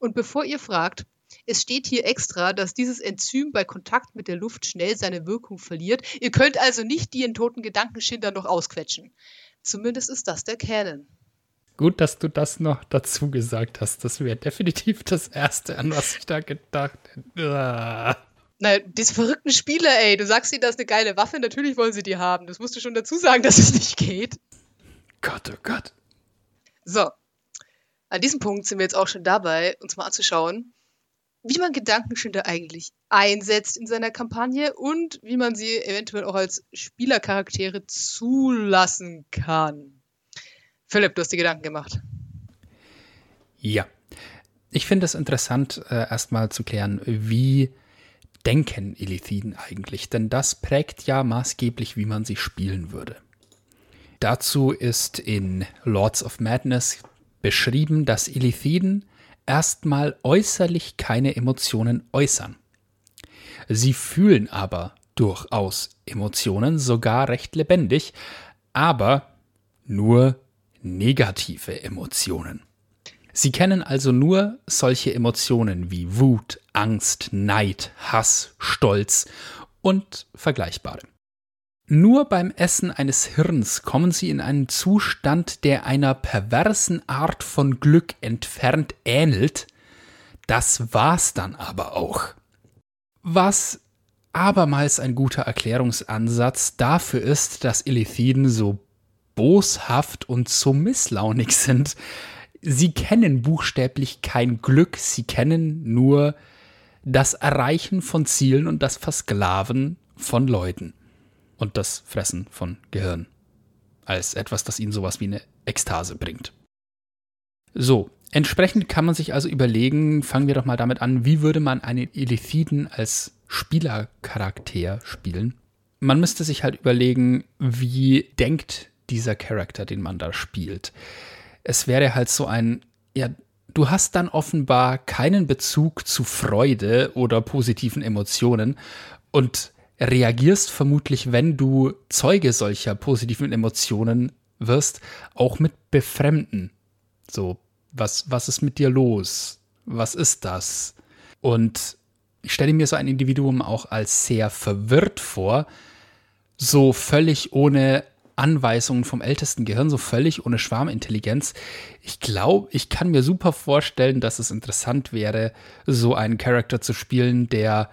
Und bevor ihr fragt, Es steht hier extra, dass dieses Enzym bei Kontakt mit der Luft schnell seine Wirkung verliert. Ihr könnt also nicht die in toten Gedankenschinder noch ausquetschen. Zumindest ist das der Canon. Gut, dass du das noch dazu gesagt hast. Das wäre definitiv das Erste, an was ich da gedacht hätte. Ah. Naja, diese verrückten Spieler, ey, du sagst ihnen, das ist eine geile Waffe, natürlich wollen sie die haben. Das musst du schon dazu sagen, *laughs* dass es nicht geht. Gott, oh Gott. So, an diesem Punkt sind wir jetzt auch schon dabei, uns mal anzuschauen, wie man Gedankenschinder eigentlich einsetzt in seiner Kampagne und wie man sie eventuell auch als Spielercharaktere zulassen kann. Philipp, du hast die Gedanken gemacht. Ja. Ich finde es interessant, äh, erstmal zu klären, wie denken Elithiden eigentlich? Denn das prägt ja maßgeblich, wie man sie spielen würde. Dazu ist in Lords of Madness beschrieben, dass Elithiden erstmal äußerlich keine Emotionen äußern. Sie fühlen aber durchaus Emotionen, sogar recht lebendig, aber nur negative Emotionen. Sie kennen also nur solche Emotionen wie Wut, Angst, Neid, Hass, Stolz und vergleichbare. Nur beim Essen eines Hirns kommen sie in einen Zustand, der einer perversen Art von Glück entfernt ähnelt. Das war's dann aber auch. Was abermals ein guter Erklärungsansatz dafür ist, dass Illithiden so boshaft und so misslaunig sind. Sie kennen buchstäblich kein Glück, sie kennen nur das Erreichen von Zielen und das Versklaven von Leuten und das Fressen von Gehirn als etwas, das ihnen sowas wie eine Ekstase bringt. So, entsprechend kann man sich also überlegen, fangen wir doch mal damit an, wie würde man einen Elithiden als Spielercharakter spielen? Man müsste sich halt überlegen, wie denkt dieser Charakter, den man da spielt. Es wäre halt so ein, ja, du hast dann offenbar keinen Bezug zu Freude oder positiven Emotionen und reagierst vermutlich, wenn du Zeuge solcher positiven Emotionen wirst, auch mit Befremden. So, was, was ist mit dir los? Was ist das? Und ich stelle mir so ein Individuum auch als sehr verwirrt vor, so völlig ohne Anweisungen vom ältesten Gehirn, so völlig ohne Schwarmintelligenz. Ich glaube, ich kann mir super vorstellen, dass es interessant wäre, so einen Charakter zu spielen, der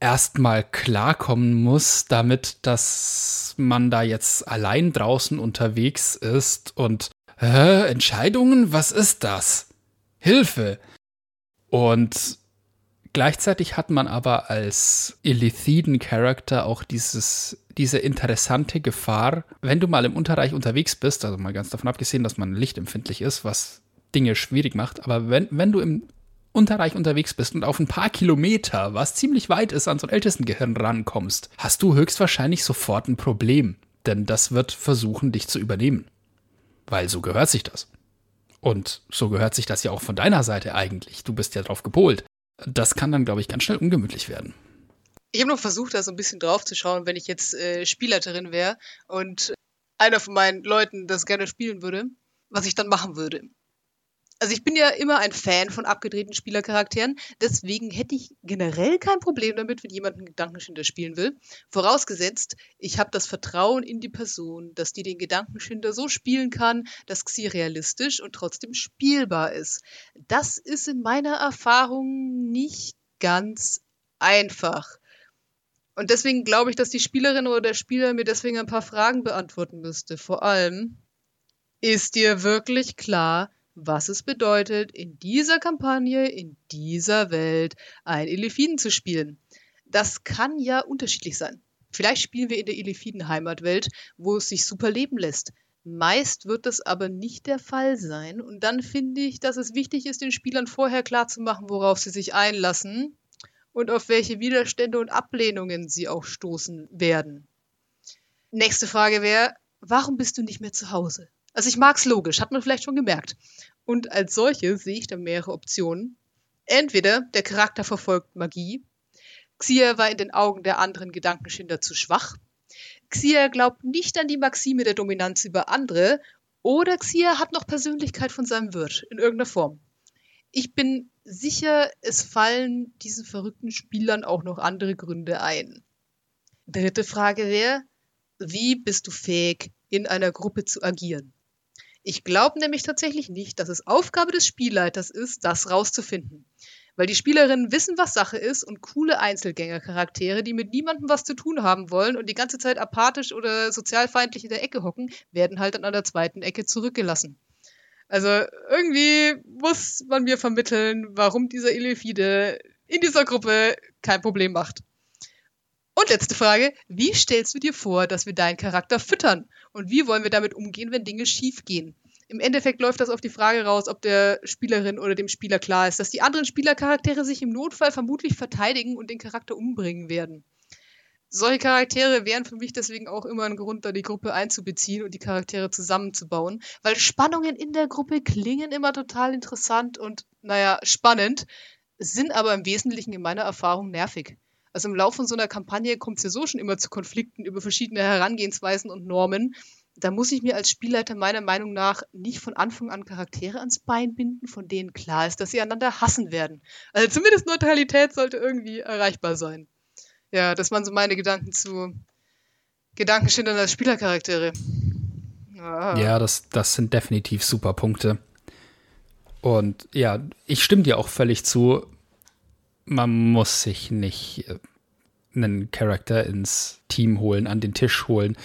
erstmal klarkommen muss, damit, dass man da jetzt allein draußen unterwegs ist und äh, Entscheidungen, was ist das? Hilfe! Und gleichzeitig hat man aber als Illithiden-Charakter auch dieses, diese interessante Gefahr, wenn du mal im Unterreich unterwegs bist, also mal ganz davon abgesehen, dass man lichtempfindlich ist, was Dinge schwierig macht, aber wenn, wenn du im Unterreich unterwegs bist und auf ein paar Kilometer, was ziemlich weit ist, an so ein ältesten Gehirn rankommst, hast du höchstwahrscheinlich sofort ein Problem. Denn das wird versuchen, dich zu übernehmen. Weil so gehört sich das. Und so gehört sich das ja auch von deiner Seite eigentlich. Du bist ja drauf gepolt. Das kann dann, glaube ich, ganz schnell ungemütlich werden. Ich habe noch versucht, da so ein bisschen drauf zu schauen, wenn ich jetzt äh, Spielleiterin wäre und einer von meinen Leuten das gerne spielen würde, was ich dann machen würde also ich bin ja immer ein Fan von abgedrehten Spielercharakteren, deswegen hätte ich generell kein Problem damit, wenn jemand einen Gedankenschinder spielen will. Vorausgesetzt, ich habe das Vertrauen in die Person, dass die den Gedankenschinder so spielen kann, dass sie realistisch und trotzdem spielbar ist. Das ist in meiner Erfahrung nicht ganz einfach. Und deswegen glaube ich, dass die Spielerin oder der Spieler mir deswegen ein paar Fragen beantworten müsste. Vor allem, ist dir wirklich klar, was es bedeutet, in dieser Kampagne, in dieser Welt ein Elefiden zu spielen. Das kann ja unterschiedlich sein. Vielleicht spielen wir in der Elefiden-Heimatwelt, wo es sich super leben lässt. Meist wird das aber nicht der Fall sein. Und dann finde ich, dass es wichtig ist, den Spielern vorher klarzumachen, worauf sie sich einlassen und auf welche Widerstände und Ablehnungen sie auch stoßen werden. Nächste Frage wäre, warum bist du nicht mehr zu Hause? Also ich mag es logisch, hat man vielleicht schon gemerkt. Und als solche sehe ich da mehrere Optionen. Entweder der Charakter verfolgt Magie, Xia war in den Augen der anderen Gedankenschinder zu schwach, Xia glaubt nicht an die Maxime der Dominanz über andere oder Xia hat noch Persönlichkeit von seinem Wirt in irgendeiner Form. ich bin sicher, es fallen diesen verrückten Spielern auch noch andere Gründe ein. Dritte Frage wäre, wie bist du fähig, in einer Gruppe zu agieren? Ich glaube nämlich tatsächlich nicht, dass es Aufgabe des Spielleiters ist, das rauszufinden. Weil die Spielerinnen wissen, was Sache ist und coole Einzelgängercharaktere, die mit niemandem was zu tun haben wollen und die ganze Zeit apathisch oder sozialfeindlich in der Ecke hocken, werden halt an der zweiten Ecke zurückgelassen. Also irgendwie muss man mir vermitteln, warum dieser Elefide in dieser Gruppe kein Problem macht. Und letzte Frage, wie stellst du dir vor, dass wir deinen Charakter füttern? Und wie wollen wir damit umgehen, wenn Dinge schief gehen? Im Endeffekt läuft das auf die Frage raus, ob der Spielerin oder dem Spieler klar ist, dass die anderen Spielercharaktere sich im Notfall vermutlich verteidigen und den Charakter umbringen werden solche Charaktere wären für mich deswegen auch immer ein Grund, da die Gruppe einzubeziehen und die Charaktere zusammenzubauen. Weil Spannungen in der Gruppe klingen immer total interessant und, naja, spannend, sind aber im Wesentlichen in meiner Erfahrung nervig. Also im Laufe von so einer Kampagne kommt es ja so schon immer zu Konflikten über verschiedene Herangehensweisen und Normen. Da muss ich mir als Spielleiter meiner Meinung nach nicht von Anfang an Charaktere ans Bein binden, von denen klar ist, dass sie einander hassen werden. Also zumindest Neutralität sollte irgendwie erreichbar sein. Ja, das waren so meine Gedanken zu Gedankenschindern als Spielercharaktere. Ah. Ja, das, das sind definitiv super Punkte. Und ja, ich stimme dir auch völlig zu. Man muss sich nicht äh, einen Charakter ins Team holen, an den Tisch holen,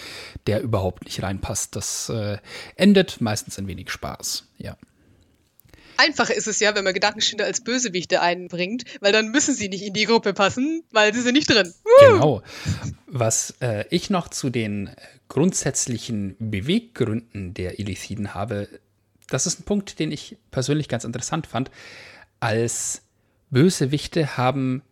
der überhaupt nicht reinpasst. Das äh, endet meistens in wenig Spaß. Ja. Einfacher ist es ja, wenn man Gedankenschinder als Bösewichte einbringt, weil dann müssen sie nicht in die Gruppe passen, weil sie sind nicht drin. Uh! Genau. Was äh, ich noch zu den grundsätzlichen Beweggründen der Illithiden habe, das ist ein Punkt, den ich persönlich ganz interessant fand. Als Bösewichte haben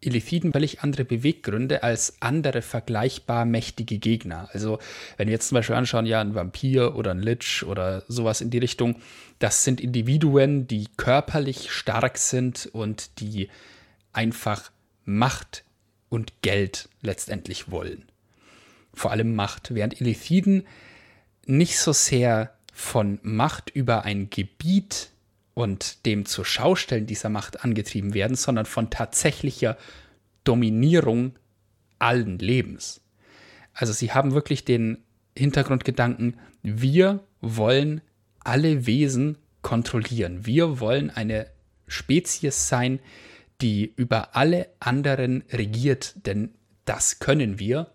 Illithiden völlig andere Beweggründe als andere vergleichbar mächtige Gegner. Also, wenn wir jetzt zum Beispiel anschauen, ja, ein Vampir oder ein Lich oder sowas in die Richtung, das sind Individuen, die körperlich stark sind und die einfach Macht und Geld letztendlich wollen. Vor allem Macht, während Illithiden nicht so sehr von Macht über ein Gebiet und dem zur Schaustellen dieser Macht angetrieben werden, sondern von tatsächlicher Dominierung allen Lebens. Also sie haben wirklich den Hintergrundgedanken, wir wollen alle Wesen kontrollieren. Wir wollen eine Spezies sein, die über alle anderen regiert, denn das können wir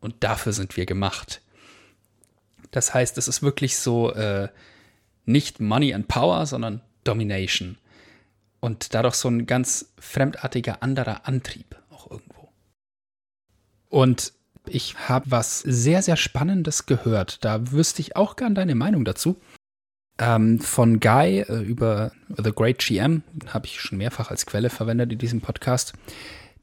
und dafür sind wir gemacht. Das heißt, es ist wirklich so äh, nicht Money and Power, sondern Domination. Und dadurch so ein ganz fremdartiger anderer Antrieb auch irgendwo. Und ich habe was sehr, sehr Spannendes gehört. Da wüsste ich auch gern deine Meinung dazu. Ähm, von Guy äh, über The Great GM, habe ich schon mehrfach als Quelle verwendet in diesem Podcast.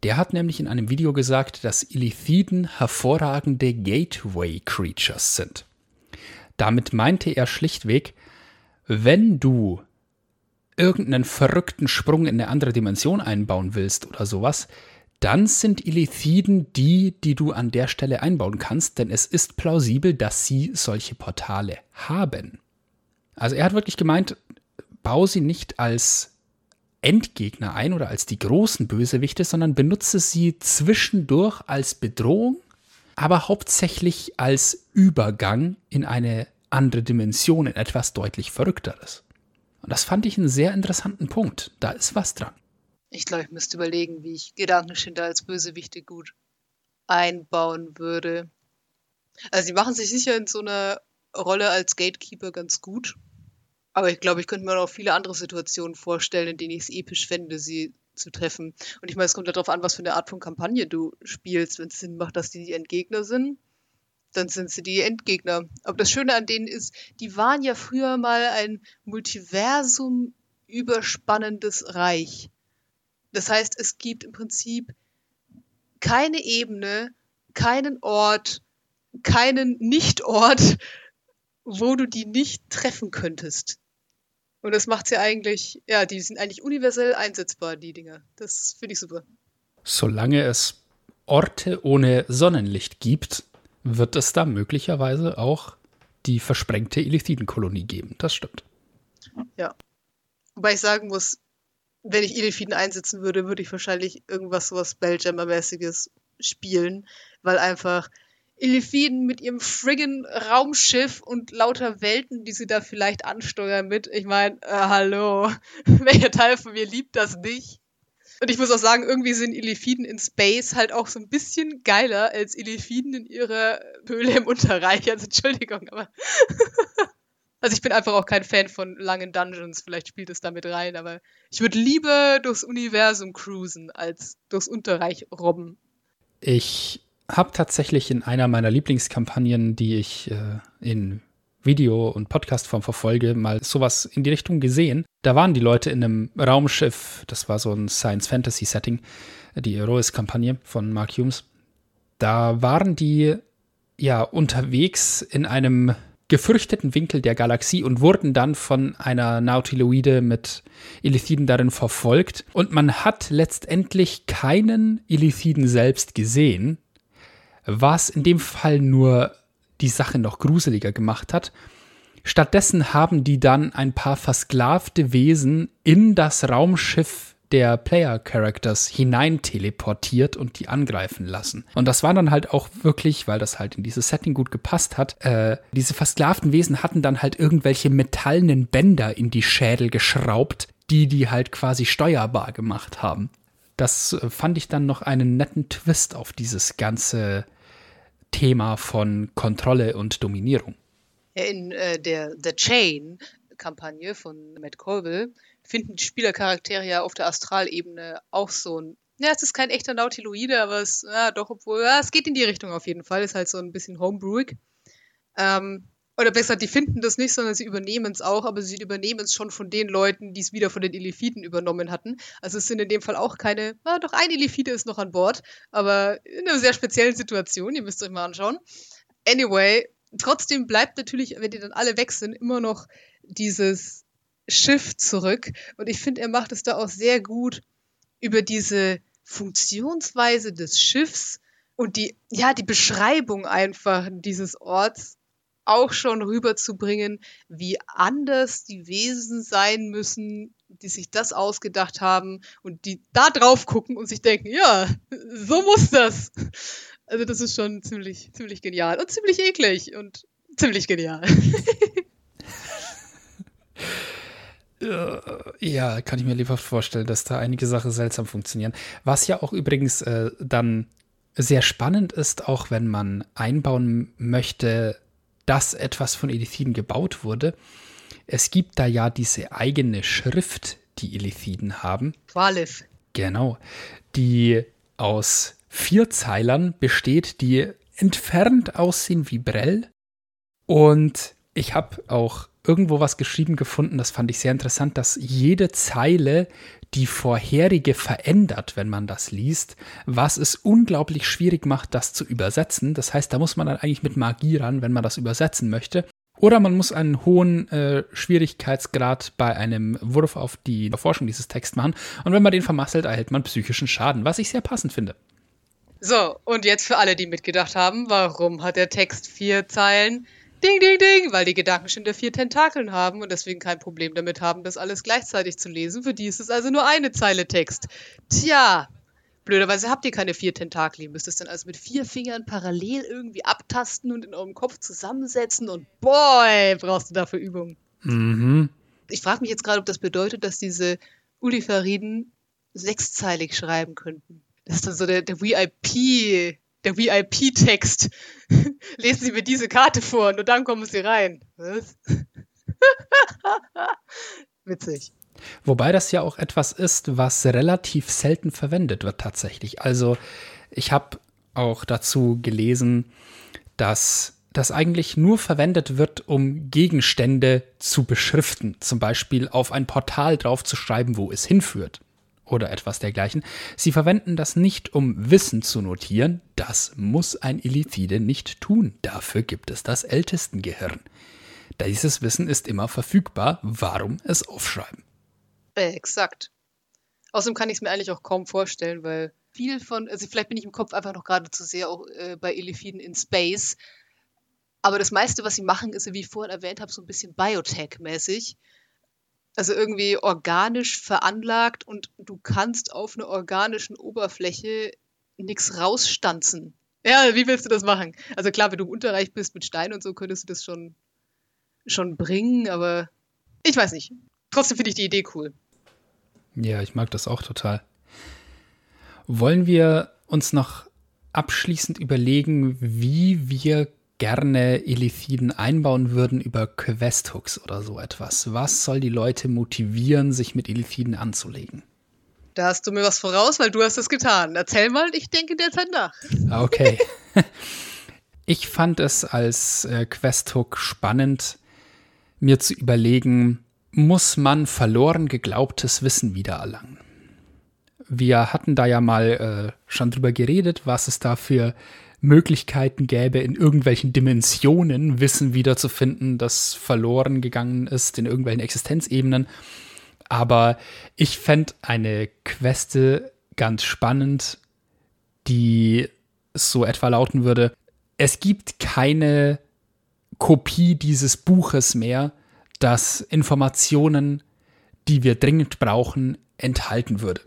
Der hat nämlich in einem Video gesagt, dass Illithiden hervorragende Gateway Creatures sind. Damit meinte er schlichtweg, wenn du irgendeinen verrückten Sprung in eine andere Dimension einbauen willst oder sowas, dann sind Illithiden die, die du an der Stelle einbauen kannst, denn es ist plausibel, dass sie solche Portale haben. Also er hat wirklich gemeint, bau sie nicht als Endgegner ein oder als die großen Bösewichte, sondern benutze sie zwischendurch als Bedrohung, aber hauptsächlich als Übergang in eine andere Dimension, in etwas deutlich Verrückteres. Und das fand ich einen sehr interessanten Punkt. Da ist was dran. Ich glaube, ich müsste überlegen, wie ich Gedankenschinder als Bösewichte gut einbauen würde. Also, sie machen sich sicher in so einer Rolle als Gatekeeper ganz gut. Aber ich glaube, ich könnte mir noch viele andere Situationen vorstellen, in denen ich es episch fände, sie zu treffen. Und ich meine, es kommt darauf an, was für eine Art von Kampagne du spielst. Wenn es Sinn macht, dass die die Endgegner sind, dann sind sie die Endgegner. Aber das Schöne an denen ist, die waren ja früher mal ein Multiversum überspannendes Reich. Das heißt, es gibt im Prinzip keine Ebene, keinen Ort, keinen Nichtort, wo du die nicht treffen könntest. Und das macht ja eigentlich, ja, die sind eigentlich universell einsetzbar, die Dinger. Das finde ich super. Solange es Orte ohne Sonnenlicht gibt, wird es da möglicherweise auch die versprengte Illithidenkolonie geben. Das stimmt. Ja. Wobei ich sagen muss, wenn ich Elefiden einsetzen würde, würde ich wahrscheinlich irgendwas sowas Spelljammer-mäßiges spielen, weil einfach Elefiden mit ihrem friggin Raumschiff und lauter Welten, die sie da vielleicht ansteuern mit. Ich meine, äh, hallo, *laughs* welcher Teil von mir liebt das nicht? Und ich muss auch sagen, irgendwie sind Elefiden in Space halt auch so ein bisschen geiler als Elefiden in ihrer Höhle im Unterreich. Also Entschuldigung, aber. *laughs* also ich bin einfach auch kein Fan von langen Dungeons. Vielleicht spielt es damit rein, aber ich würde lieber durchs Universum cruisen als durchs Unterreich robben. Ich habe tatsächlich in einer meiner Lieblingskampagnen, die ich äh, in Video- und Podcastform verfolge, mal sowas in die Richtung gesehen. Da waren die Leute in einem Raumschiff, das war so ein Science-Fantasy-Setting, die Heroes-Kampagne von Mark Humes. Da waren die ja unterwegs in einem gefürchteten Winkel der Galaxie und wurden dann von einer Nautiloide mit Illithiden darin verfolgt. Und man hat letztendlich keinen Illithiden selbst gesehen, was in dem Fall nur die Sache noch gruseliger gemacht hat. Stattdessen haben die dann ein paar versklavte Wesen in das Raumschiff der Player Characters hinein teleportiert und die angreifen lassen. Und das war dann halt auch wirklich, weil das halt in dieses Setting gut gepasst hat, äh, diese versklavten Wesen hatten dann halt irgendwelche metallenen Bänder in die Schädel geschraubt, die die halt quasi steuerbar gemacht haben. Das äh, fand ich dann noch einen netten Twist auf dieses ganze Thema von Kontrolle und Dominierung. In äh, der The Chain-Kampagne von Matt Colville finden die Spielercharaktere ja auf der Astralebene auch so ein. Ja, es ist kein echter Nautiloide, aber es, ja, doch, obwohl, ja, es geht in die Richtung auf jeden Fall. Ist halt so ein bisschen homebrewig. Ähm, oder besser, die finden das nicht, sondern sie übernehmen es auch, aber sie übernehmen es schon von den Leuten, die es wieder von den Elefiten übernommen hatten. Also es sind in dem Fall auch keine, ah, doch ein Elefite ist noch an Bord, aber in einer sehr speziellen Situation, ihr müsst euch mal anschauen. Anyway, trotzdem bleibt natürlich, wenn die dann alle weg sind, immer noch dieses Schiff zurück. Und ich finde, er macht es da auch sehr gut über diese Funktionsweise des Schiffs und die, ja, die Beschreibung einfach dieses Orts auch schon rüberzubringen, wie anders die Wesen sein müssen, die sich das ausgedacht haben und die da drauf gucken und sich denken, ja, so muss das. Also das ist schon ziemlich, ziemlich genial und ziemlich eklig und ziemlich genial. *laughs* Ja, kann ich mir lieber vorstellen, dass da einige Sachen seltsam funktionieren. Was ja auch übrigens äh, dann sehr spannend ist, auch wenn man einbauen möchte, dass etwas von Elithiden gebaut wurde. Es gibt da ja diese eigene Schrift, die Elithiden haben. Qualif. Genau. Die aus vier Zeilern besteht, die entfernt aussehen wie Brell. Und ich habe auch irgendwo was geschrieben gefunden, das fand ich sehr interessant, dass jede Zeile die vorherige verändert, wenn man das liest, was es unglaublich schwierig macht, das zu übersetzen. Das heißt, da muss man dann eigentlich mit Magie ran, wenn man das übersetzen möchte. Oder man muss einen hohen äh, Schwierigkeitsgrad bei einem Wurf auf die Erforschung dieses Texts machen. Und wenn man den vermasselt, erhält man psychischen Schaden, was ich sehr passend finde. So, und jetzt für alle, die mitgedacht haben, warum hat der Text vier Zeilen? Ding, ding, ding, weil die Gedankenschinde vier Tentakeln haben und deswegen kein Problem damit haben, das alles gleichzeitig zu lesen. Für die ist es also nur eine Zeile Text. Tja, blöderweise habt ihr keine vier Tentakel. Ihr müsst es dann also mit vier Fingern parallel irgendwie abtasten und in eurem Kopf zusammensetzen und boy, brauchst du dafür Übung. Mhm. Ich frage mich jetzt gerade, ob das bedeutet, dass diese Ulifariden sechszeilig schreiben könnten. Das ist dann so der, der VIP der VIP-Text. *laughs* Lesen Sie mir diese Karte vor, nur dann kommen Sie rein. *laughs* Witzig. Wobei das ja auch etwas ist, was relativ selten verwendet wird tatsächlich. Also ich habe auch dazu gelesen, dass das eigentlich nur verwendet wird, um Gegenstände zu beschriften. Zum Beispiel auf ein Portal draufzuschreiben, wo es hinführt oder etwas dergleichen. Sie verwenden das nicht, um Wissen zu notieren. Das muss ein Illithide nicht tun. Dafür gibt es das Ältestengehirn. Dieses Wissen ist immer verfügbar. Warum es aufschreiben? Äh, exakt. Außerdem kann ich es mir eigentlich auch kaum vorstellen, weil viel von, also vielleicht bin ich im Kopf einfach noch gerade zu sehr auch äh, bei Illithiden in Space. Aber das meiste, was sie machen, ist, wie ich vorhin erwähnt habe, so ein bisschen Biotech-mäßig Also irgendwie organisch veranlagt und du kannst auf einer organischen Oberfläche nichts rausstanzen. Ja, wie willst du das machen? Also klar, wenn du unterreich bist mit Stein und so, könntest du das schon, schon bringen, aber ich weiß nicht. Trotzdem finde ich die Idee cool. Ja, ich mag das auch total. Wollen wir uns noch abschließend überlegen, wie wir gerne Elithiden einbauen würden über Questhooks oder so etwas. Was soll die Leute motivieren, sich mit Elithiden anzulegen? Da hast du mir was voraus, weil du hast es getan. Erzähl mal, ich denke derzeit nach. Okay. *laughs* Ich fand es als äh, Questhook spannend, mir zu überlegen, muss man verloren geglaubtes Wissen wiedererlangen? Wir hatten da ja mal äh, schon drüber geredet, was es da für Möglichkeiten gäbe, in irgendwelchen Dimensionen Wissen wiederzufinden, das verloren gegangen ist, in irgendwelchen Existenzebenen. Aber ich fände eine Queste ganz spannend, die so etwa lauten würde: Es gibt keine Kopie dieses Buches mehr, das Informationen, die wir dringend brauchen, enthalten würde.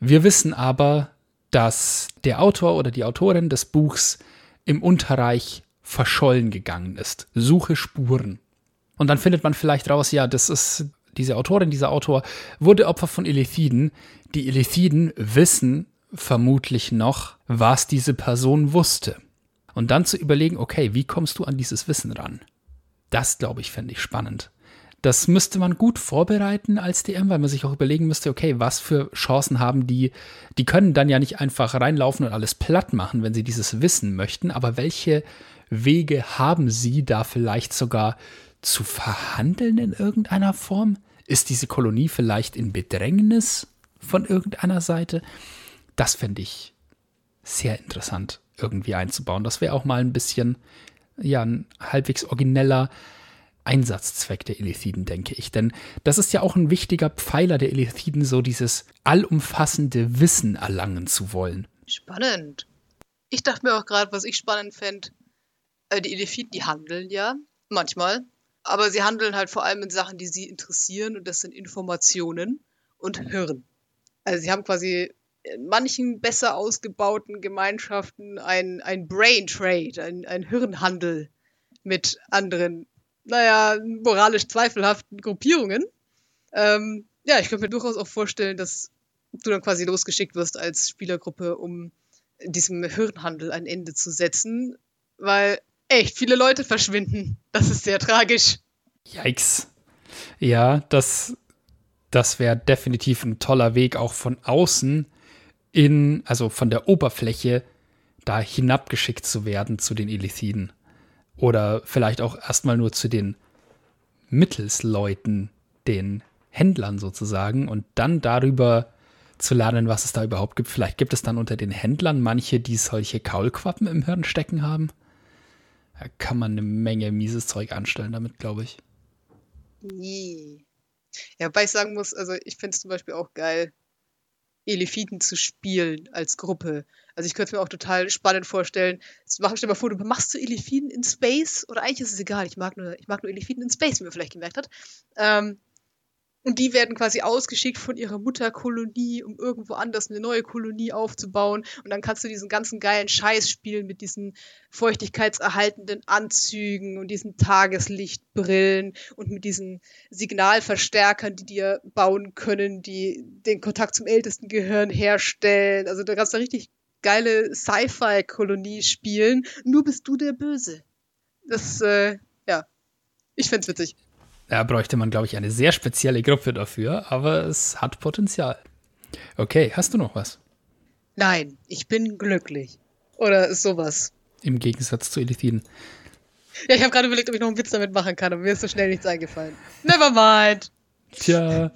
Wir wissen aber, dass der Autor oder die Autorin des Buchs im Unterreich verschollen gegangen ist. Suche Spuren. Und dann findet man vielleicht raus, ja, das ist diese Autorin, dieser Autor wurde Opfer von Elithiden. Die Elithiden wissen vermutlich noch, was diese Person wusste. Und dann zu überlegen, okay, wie kommst du an dieses Wissen ran? Das, glaube ich, fände ich spannend. Das müsste man gut vorbereiten als DM, weil man sich auch überlegen müsste, okay, was für Chancen haben die? Die können dann ja nicht einfach reinlaufen und alles platt machen, wenn sie dieses wissen möchten, aber welche Wege haben sie da vielleicht sogar zu verhandeln in irgendeiner Form? Ist diese Kolonie vielleicht in Bedrängnis von irgendeiner Seite? Das fände ich sehr interessant irgendwie einzubauen. Das wäre auch mal ein bisschen, ja, ein halbwegs origineller Einsatzzweck der Elithiden, denke ich. Denn das ist ja auch ein wichtiger Pfeiler der Elithiden, so dieses allumfassende Wissen erlangen zu wollen. Spannend. Ich dachte mir auch gerade, was ich spannend fände, äh, die Elithiden, die handeln ja manchmal, aber sie handeln halt vor allem in Sachen, die sie interessieren und das sind Informationen und Hirn. Also sie haben quasi in manchen besser ausgebauten Gemeinschaften ein, ein Brain Trade, ein, ein Hirnhandel mit anderen naja, moralisch zweifelhaften Gruppierungen. Ähm, ja, ich könnte mir durchaus auch vorstellen, dass du dann quasi losgeschickt wirst als Spielergruppe, um diesem Hirnhandel ein Ende zu setzen, weil echt viele Leute verschwinden. Das ist sehr tragisch. Yikes. Ja, das, das wäre definitiv ein toller Weg, auch von außen in, also von der Oberfläche, da hinabgeschickt zu werden zu den Elithiden. Oder vielleicht auch erstmal nur zu den Mittelsleuten, den Händlern sozusagen, und dann darüber zu lernen, was es da überhaupt gibt. Vielleicht gibt es dann unter den Händlern manche, die solche Kaulquappen im Hirn stecken haben. Da kann man eine Menge mieses Zeug anstellen damit, glaube ich. Nee. Ja, wobei ich sagen muss, also ich finde es zum Beispiel auch geil, Elefiten zu spielen als Gruppe. Also ich könnte es mir auch total spannend vorstellen. Mach, stell dir mal vor, du machst so Elefiten in Space, oder eigentlich ist es egal, ich mag nur, ich mag nur Elefiten in Space, wie man vielleicht gemerkt hat. Ähm, und die werden quasi ausgeschickt von ihrer Mutterkolonie, um irgendwo anders eine neue Kolonie aufzubauen. Und dann kannst du diesen ganzen geilen Scheiß spielen mit diesen feuchtigkeitserhaltenden Anzügen und diesen Tageslichtbrillen und mit diesen Signalverstärkern, die dir bauen können, die den Kontakt zum ältesten Gehirn herstellen. Also da kannst du richtig geile Sci-Fi-Kolonie spielen. Nur bist du der Böse. Das, äh, ja, ich find's witzig. Da bräuchte man, glaube ich, eine sehr spezielle Gruppe dafür, aber es hat Potenzial. Okay, hast du noch was? Nein, ich bin glücklich. Oder sowas. Im Gegensatz zu Elithiden. Ja, ich habe gerade überlegt, ob ich noch einen Witz damit machen kann, aber mir ist so schnell nichts eingefallen. Never mind. Tja.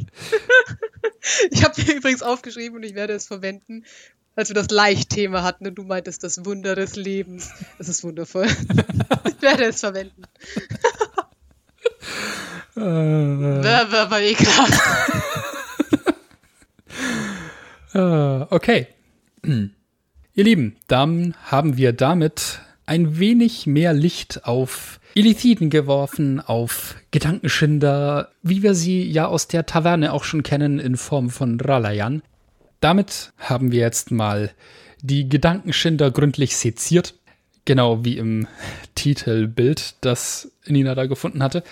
*laughs* ich habe mir übrigens aufgeschrieben und ich werde es verwenden, als wir das Leichtthema hatten und du meintest das Wunder des Lebens. Das ist wundervoll. *laughs* ich werde es verwenden. *laughs* Äh, war, ekelhaft. uh, *laughs* okay. Ihr Lieben, dann haben wir damit ein wenig mehr Licht auf Illithiden geworfen, auf Gedankenschinder, wie wir sie ja aus der Taverne auch schon kennen in Form von Ralayan. Damit haben wir jetzt mal die Gedankenschinder gründlich seziert, genau wie im Titelbild, das Nina da gefunden hatte.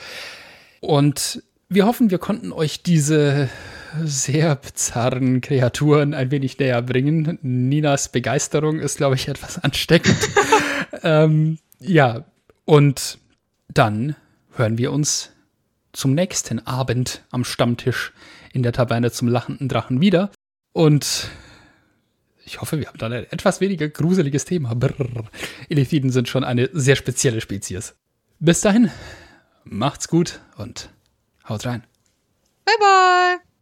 Und wir hoffen, wir konnten euch diese sehr bizarren Kreaturen ein wenig näher bringen. Ninas Begeisterung ist, glaube ich, etwas ansteckend. *laughs* ähm, ja, und dann hören wir uns zum nächsten Abend am Stammtisch in der Taverne zum lachenden Drachen wieder. Und ich hoffe, wir haben dann ein etwas weniger gruseliges Thema. Brrr. Elithiden sind schon eine sehr spezielle Spezies. Bis dahin, macht's gut und haut rein. Bye bye.